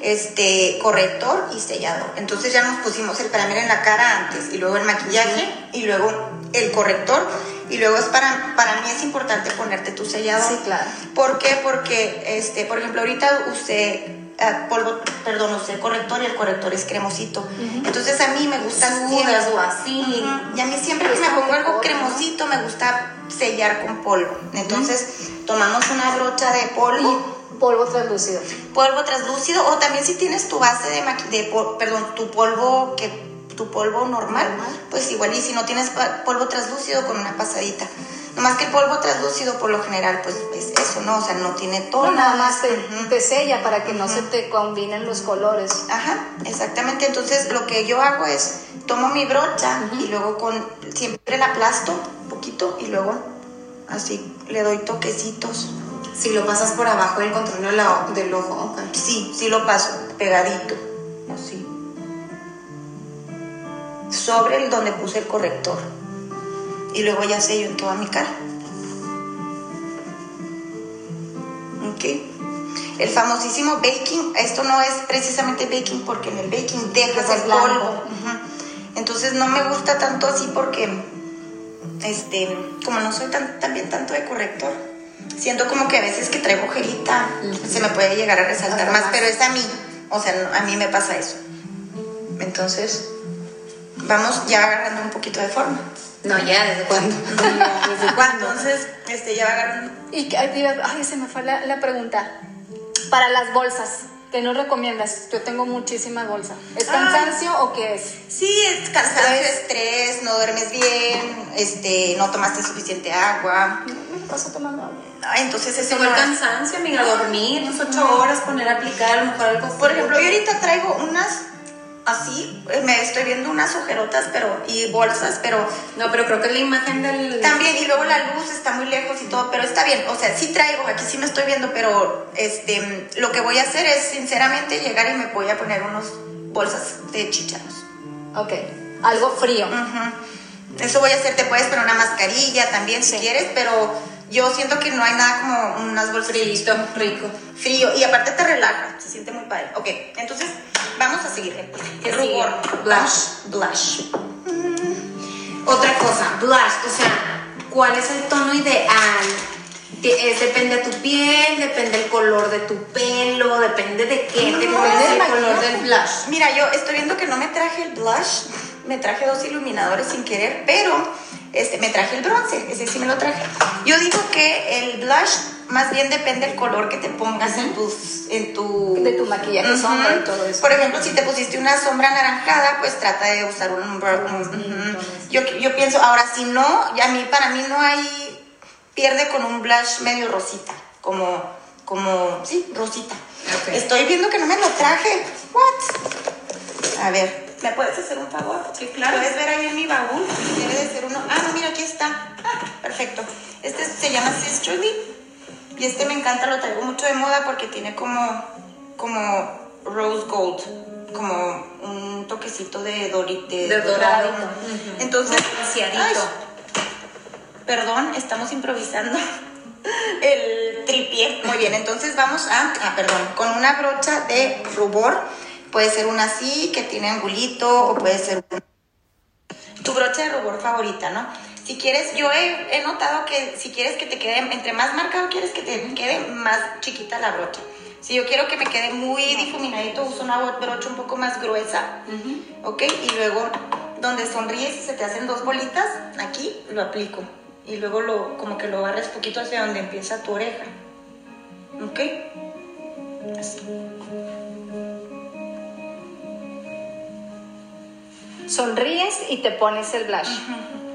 Speaker 3: este, corrector y sellador. Entonces ya nos pusimos el primer en la cara antes y luego el maquillaje y luego el corrector y luego es para, para mí es importante ponerte tu sellador.
Speaker 2: Sí, claro.
Speaker 3: ¿Por qué? Porque, este, por ejemplo, ahorita usé ah, polvo, perdón, usé corrector y el corrector es cremosito. Entonces a mí me gusta
Speaker 1: Sudas o así.
Speaker 3: Y a mí siempre que me pongo algo cremosito me gusta sellar con polvo. Entonces tomamos una brocha de polvo,
Speaker 2: Polvo translúcido.
Speaker 3: polvo translúcido o también si tienes tu base de, de pol- perdón, tu polvo que tu polvo normal, pues igual y si no tienes polvo translúcido con una pasadita. Nomás que el polvo translúcido por lo general pues es eso, ¿no? O sea, no tiene tono.
Speaker 2: No, nada más te, te sella para que no se te combinen los colores.
Speaker 3: Ajá, exactamente. Entonces lo que yo hago es tomo mi brocha y luego con siempre la aplasto un poquito y luego así le doy toquecitos.
Speaker 1: Si lo pasas por abajo del contorno de la- del ojo, ok.
Speaker 3: Sí, sí lo paso pegadito, así. Sobre el donde puse el corrector. Y luego ya sello en toda mi cara. Ok. El famosísimo baking, esto no es precisamente baking porque en el baking dejas el polvo. Entonces no me gusta tanto así porque, este, como no soy tan, también tanto de corrector, siento como que a veces que traigo ojerita se me puede llegar a resaltar más,
Speaker 2: más.
Speaker 3: pero es a mí, o sea, a mí me pasa eso. Entonces, vamos ya agarrando un poquito de forma.
Speaker 1: No, ya, ¿desde cuándo? ¿Desde cuándo?
Speaker 3: Entonces, este, ya va agarrando.
Speaker 2: Y que- ay, se me fue la, la pregunta. Para las bolsas, ¿qué nos recomiendas? Yo tengo muchísimas bolsas. ¿Es
Speaker 3: Ah.
Speaker 2: cansancio o qué es?
Speaker 3: Sí, es cansancio,
Speaker 2: Estrés.
Speaker 3: estrés, no duermes bien, este, no tomaste suficiente agua.
Speaker 2: Paso tomando agua.
Speaker 3: Ay, entonces
Speaker 1: fue el
Speaker 3: no es-
Speaker 1: cansancio, amiga, dormir, unas ocho horas, poner a aplicar, a lo mejor algo.
Speaker 3: Por ejemplo, yo ahorita traigo unas así, eh, me estoy viendo unas ojerotas, pero, y bolsas, pero
Speaker 1: No, pero creo que es la imagen del.
Speaker 3: también, y luego la luz está muy lejos y todo, pero está bien, o sea, sí traigo, aquí sí me estoy viendo, pero este, lo que voy a hacer es, sinceramente, llegar y me voy a poner unos bolsas de chícharos.
Speaker 2: Ok. Algo frío.
Speaker 3: Ujú. Eso voy a hacer, te puedes poner una mascarilla también si
Speaker 2: Sí.
Speaker 3: quieres, pero yo siento que no hay nada como unas bolsas
Speaker 1: Frito, rico.
Speaker 3: frío y aparte te relaja, se siente muy padre. Ok, entonces vamos a seguir.
Speaker 1: ¿Qué
Speaker 3: El rubor.
Speaker 1: Blush.
Speaker 3: Blush.
Speaker 1: Otra cosa, blush, o sea, ¿cuál es el tono ideal? Es- depende de tu piel, depende del color de tu pelo, depende de qué,
Speaker 3: No,
Speaker 1: depende
Speaker 2: del
Speaker 1: color del blush.
Speaker 3: Mira, yo estoy viendo que no me traje el blush, me traje dos iluminadores sin querer, pero este, me traje el bronce, ese sí me lo traje. Yo digo que el blush más bien depende del color que te pongas en tus, en tu...
Speaker 2: De tu maquillaje,
Speaker 3: Ujú.
Speaker 2: sombra y todo eso.
Speaker 3: Por ejemplo, si te pusiste una sombra anaranjada, pues trata de usar un... ujú. yo, yo pienso, ahora si no, ya a mí, para mí no hay... Pierde con un blush medio rosita, como, como, sí, rosita.
Speaker 1: Ok.
Speaker 3: Estoy viendo que no me lo traje. What? A ver, ¿me puedes hacer un favor?
Speaker 1: Sí, claro.
Speaker 3: ¿Puedes ver ahí en mi baúl? Debe de ser uno. Ah, no, mira, aquí está. Ah, perfecto. Este se llama Sisterly. Y este me encanta, lo traigo mucho de moda porque tiene como, como rose gold, como un toquecito de, dori- de,
Speaker 1: De dorado.
Speaker 3: Ujú. Entonces, ay, perdón, estamos improvisando el tripié. Muy bien, entonces vamos a, ah, perdón, con una brocha de rubor. Puede ser una así, que tiene angulito, o puede ser un- tu brocha de rubor favorita, ¿no? Si quieres, yo he, he notado que si quieres que te quede, entre más marcado quieres que te quede, más chiquita la brocha. Si yo quiero que me quede muy difuminadito, uso una brocha un poco más gruesa, ¿ok? Y luego, donde sonríes y se te hacen dos bolitas, aquí lo aplico. Y luego lo, como que lo barres poquito hacia donde empieza tu oreja, ¿ok? Así.
Speaker 2: Sonríes y te pones el blush.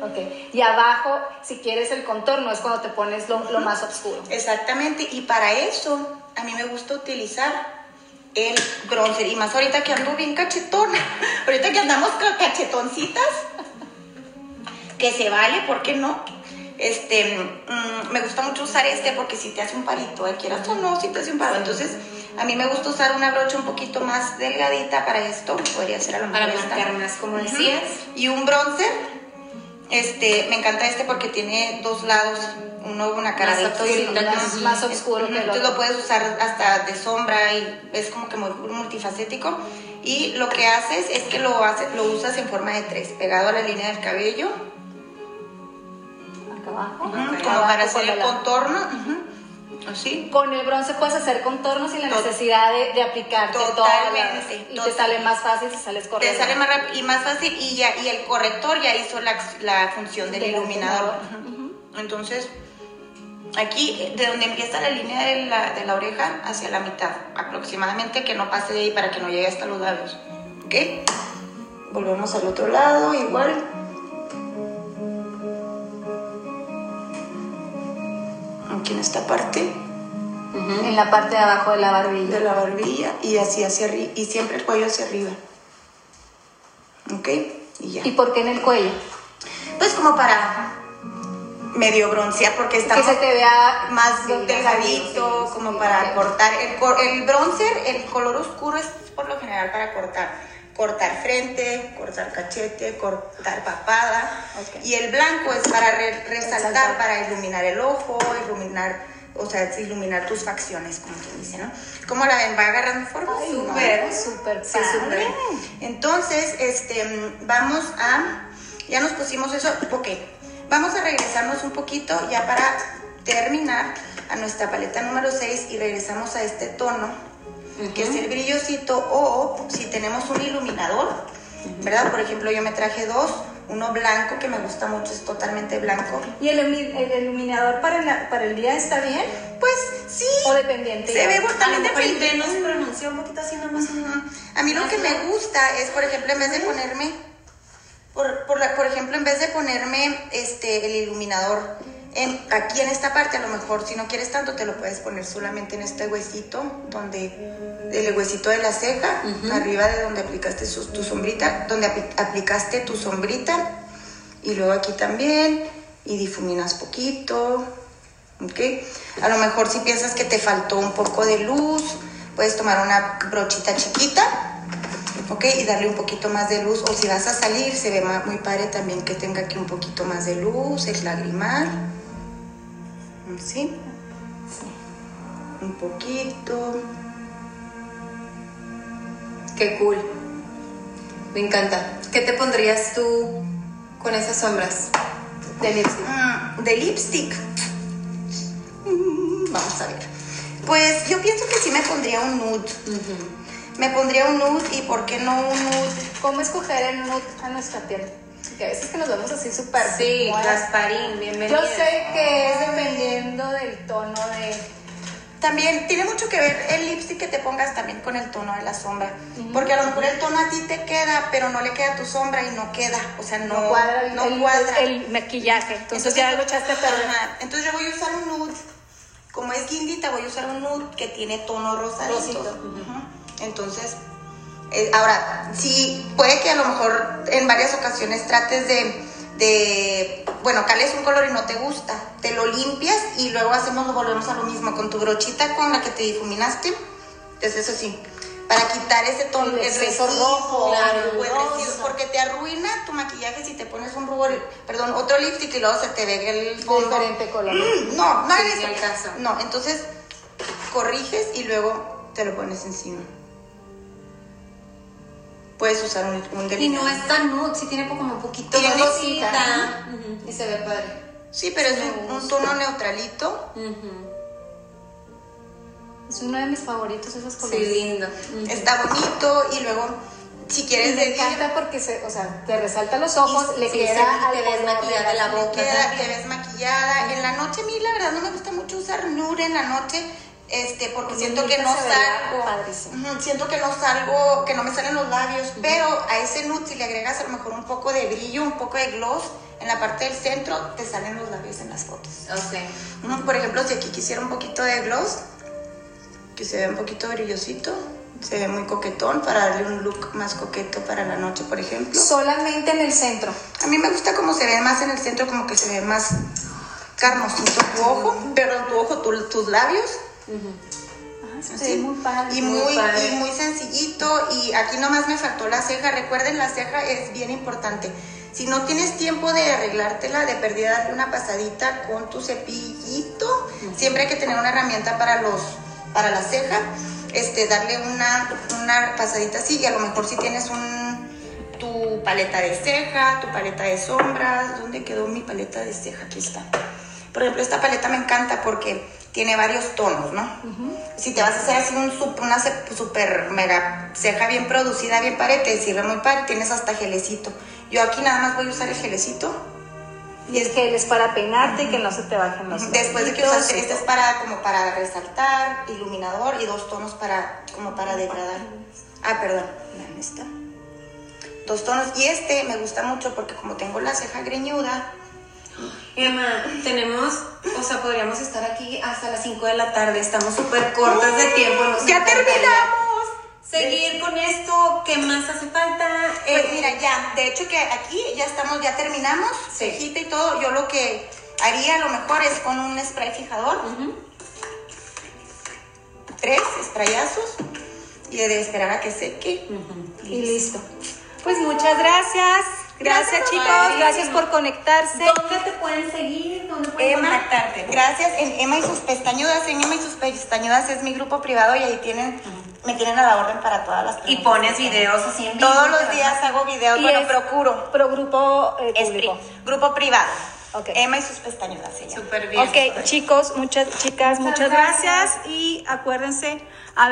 Speaker 2: Ok. Y abajo, si quieres el contorno, es cuando te pones lo, lo más oscuro.
Speaker 3: Exactamente, y para eso a mí me gusta utilizar el bronzer, y más ahorita que ando bien cachetona, ahorita que andamos ca- cachetoncitas, que se vale, ¿por qué no? Este, mm, me gusta mucho usar este porque si te hace un parito, ¿eh? quieras o no, si te hace un paro, entonces a mí me gusta usar una brocha un poquito más delgadita para esto, podría ser a lo mejor
Speaker 1: Para marcar más, como decías.
Speaker 3: Y un bronzer, este, me encanta este porque tiene dos lados, uno una caradito y otro
Speaker 2: más, más oscuro que el
Speaker 3: entonces lo puedes usar hasta de sombra y es como que muy multifacético. Y lo que haces es que lo, haces, lo usas en forma de tres, pegado a la línea del cabello,
Speaker 2: Acá abajo.
Speaker 3: como
Speaker 2: abajo
Speaker 3: para hacer el
Speaker 2: la-
Speaker 3: contorno. Así.
Speaker 2: Con el bronce puedes hacer contornos sin la
Speaker 3: Tot-
Speaker 2: necesidad de, de aplicarte
Speaker 3: Totalmente,
Speaker 2: las- y te sale más fácil si sales
Speaker 3: Te
Speaker 2: corriendo.
Speaker 3: sale más rápido y más fácil y ya y el corrector ya hizo la, la función del
Speaker 2: Del
Speaker 3: iluminador. Entonces, aquí de donde empieza la línea de la, de la oreja hacia la mitad, aproximadamente, que no pase de ahí para que no llegue hasta los labios. ¿Ok? Volvemos al otro lado, igual. Aquí en esta parte
Speaker 2: En la parte de abajo de la barbilla.
Speaker 3: de la barbilla y así hacia arriba y siempre el cuello hacia arriba. ¿Ok? Y ya.
Speaker 2: ¿Y por qué en el cuello?
Speaker 3: Pues como para medio broncear porque estamos
Speaker 2: que se te vea
Speaker 3: más
Speaker 2: sí,
Speaker 3: delgadito,
Speaker 2: sí,
Speaker 3: como
Speaker 2: sí,
Speaker 3: para cortar. El, el bronzer, el color oscuro es por lo general para cortar. Cortar frente, cortar cachete, cortar papada. Y el blanco es para re- resaltar, para iluminar el ojo, iluminar, o sea, iluminar tus facciones, como quien dice, ¿no? ¿Cómo la ven? ¿Va agarrando forma?
Speaker 2: Ay, no,
Speaker 3: Súper.
Speaker 2: súper
Speaker 3: Sí, súper. Entonces, este, vamos a, ya nos pusimos eso, ok, vamos a regresarnos un poquito ya para terminar a nuestra paleta número 6 y regresamos a este tono, que es el brillosito, o si tenemos un iluminador, ¿verdad? Por ejemplo, yo me traje dos, uno blanco que me gusta mucho, es totalmente blanco.
Speaker 2: ¿Y el, ilumi- el iluminador para, la- para el día está bien?
Speaker 3: Pues sí,
Speaker 2: ¿O dependiente?
Speaker 3: se ve también
Speaker 1: mejor el
Speaker 3: depende.
Speaker 1: Venus pronunció un poquito así nomás.
Speaker 3: A mí lo que me gusta es, por ejemplo, en vez de ponerme, por, por, la- por ejemplo, en vez de ponerme este, el iluminador en, aquí en esta parte, a lo mejor si no quieres tanto, te lo puedes poner solamente en este huesito, donde el huesito de la ceja, arriba de donde aplicaste su- tu sombrita, donde apli- aplicaste tu sombrita, y luego aquí también, y difuminas poquito, ¿ok? A lo mejor si piensas que te faltó un poco de luz, puedes tomar una brochita chiquita, ¿ok? Y darle un poquito más de luz, o si vas a salir, se ve muy padre también que tenga aquí un poquito más de luz, el lagrimal, ¿sí? Un poquito.
Speaker 1: Qué cool. Me encanta. ¿Qué te pondrías tú con esas sombras de lipstick?
Speaker 3: Mm, de lipstick. Mm, Vamos a ver. Pues yo pienso que sí me pondría un nude. Me pondría un nude y por qué no un nude.
Speaker 2: ¿Cómo escoger el nude a nuestra piel? Que a veces que nos vemos así súper
Speaker 1: Sí. Gasparín, bienvenido.
Speaker 2: Yo sé que es dependiendo del tono de...
Speaker 3: También tiene mucho que ver el lipstick que te pongas también con el tono de la sombra. Porque a lo mejor el tono a ti te queda, pero no le queda a tu sombra y no queda. O sea, no,
Speaker 2: No cuadra el,
Speaker 3: no
Speaker 2: el-
Speaker 3: cuadra.
Speaker 2: el maquillaje. Entonces, ya lo echaste a.
Speaker 3: Entonces yo voy a usar un nude. Como es guindita, voy a usar un nude que tiene tono rosadito. Ujú. Entonces, ahora, sí, puede que a lo mejor en varias ocasiones trates de, de, bueno, cales un color y no te gusta, te lo limpias y luego hacemos, volvemos a lo mismo, con tu brochita con la que te difuminaste, entonces eso sí, para quitar ese tono,
Speaker 2: El
Speaker 3: residuo,
Speaker 2: rojo,
Speaker 3: claro,
Speaker 2: el
Speaker 3: residuo, porque te arruina tu maquillaje si te pones un rubor, perdón, otro lipstick y luego se te ve el fondo.
Speaker 2: diferente color.
Speaker 3: Mm, No, no
Speaker 1: Sí, caso.
Speaker 3: No, entonces corriges y luego te lo pones encima. Puedes usar un, un
Speaker 1: Y
Speaker 3: delineador.
Speaker 1: no es tan nude, sí tiene como un poquito de
Speaker 3: rosita.
Speaker 1: rosita. Ujú, Y se ve padre.
Speaker 3: Sí, pero es
Speaker 1: Me
Speaker 3: un, un tono neutralito.
Speaker 1: Ujú.
Speaker 2: Es uno de mis favoritos esos
Speaker 1: Sí,
Speaker 2: colores.
Speaker 1: lindo. Ujú.
Speaker 3: Está bonito y luego si
Speaker 2: Y
Speaker 3: quieres
Speaker 2: me
Speaker 3: de día
Speaker 2: encanta porque se, o sea, te resalta los ojos,
Speaker 3: Y-
Speaker 2: le
Speaker 1: sí,
Speaker 2: queda
Speaker 1: y
Speaker 2: al
Speaker 1: te ves maquillada la boca.
Speaker 3: queda- te ves maquillada. En la noche a mí la verdad no me gusta mucho usar nude en la noche. Este, porque siento que no salgo, siento que no salgo, que no me salen los labios, pero a ese nude si le agregas a lo mejor un poco de brillo, un poco de gloss en la parte del centro, te salen los labios en las fotos.
Speaker 1: Ok.
Speaker 3: Ujú, Por ejemplo, si aquí quisiera un poquito de gloss, que se vea un poquito brillosito, se ve muy coquetón para darle un look más coqueto para la noche, por ejemplo.
Speaker 2: Solamente en el centro.
Speaker 3: A mí me gusta como se ve más en el centro, como que se ve más carnosito tu ojo, perdón, tu ojo, tu- tus labios.
Speaker 2: Ah, se
Speaker 3: así.
Speaker 2: ve muy padre.
Speaker 3: y
Speaker 1: muy
Speaker 3: muy,
Speaker 1: padre.
Speaker 3: y muy sencillito. Y aquí nomás me faltó la ceja. Recuerden, la ceja es bien importante. Si no tienes tiempo de arreglártela, de perdida, darle una pasadita con tu cepillito. Siempre hay que tener una herramienta para los para la ceja. Este, darle una, una pasadita así. Y a lo mejor si tienes un tu paleta de ceja, tu paleta de sombras. ¿Dónde quedó mi paleta de ceja? Aquí está. Por ejemplo, esta paleta me encanta porque tiene varios tonos, ¿no? Si te vas a hacer así un una super mega ceja bien producida, bien padre, te sirve muy padre, tienes hasta gelecito. Yo aquí nada más voy a usar el gelecito.
Speaker 2: Y es que él es para peinarte y que no se te bajen los
Speaker 3: Después de que usaste, este es para como para resaltar, iluminador y dos tonos para como para degradar. Ah, perdón, vean esta. Dos tonos y este me gusta mucho porque como tengo la ceja greñuda,
Speaker 1: Emma, tenemos, o sea, podríamos estar aquí hasta las 5 de la tarde. Estamos súper cortas de tiempo. nos
Speaker 3: ya terminamos.
Speaker 1: Seguir con esto, ¿qué más hace falta?
Speaker 3: Pues mira, ya, de hecho que aquí ya estamos, ya terminamos,
Speaker 1: Sí.
Speaker 3: cejita y todo. Yo lo que haría a lo mejor es con un spray fijador. Tres sprayazos y de esperar a que seque.
Speaker 2: Y listo. Pues muchas gracias. Gracias, chicos. Gracias por conectarse.
Speaker 1: ¿Dónde te pueden seguir? ¿Dónde pueden
Speaker 3: Emma,
Speaker 1: contactarte?
Speaker 3: gracias. En Emma y sus pestañudas, en Emma y sus pestañudas es mi grupo privado y ahí tienen, me tienen a la orden para todas las
Speaker 1: Y
Speaker 3: preguntas
Speaker 1: pones
Speaker 3: que tengan.
Speaker 1: videos así en vivo.
Speaker 3: Todos los días hago videos,
Speaker 2: Y
Speaker 3: bueno, procuro.
Speaker 2: Pro grupo eh,
Speaker 3: Es
Speaker 2: público.
Speaker 3: pri- grupo privado.
Speaker 2: Ok.
Speaker 3: Emma y sus pestañudas.
Speaker 1: Súper bien.
Speaker 2: Ok, chicos, muchas chicas, muchas gracias y acuérdense. a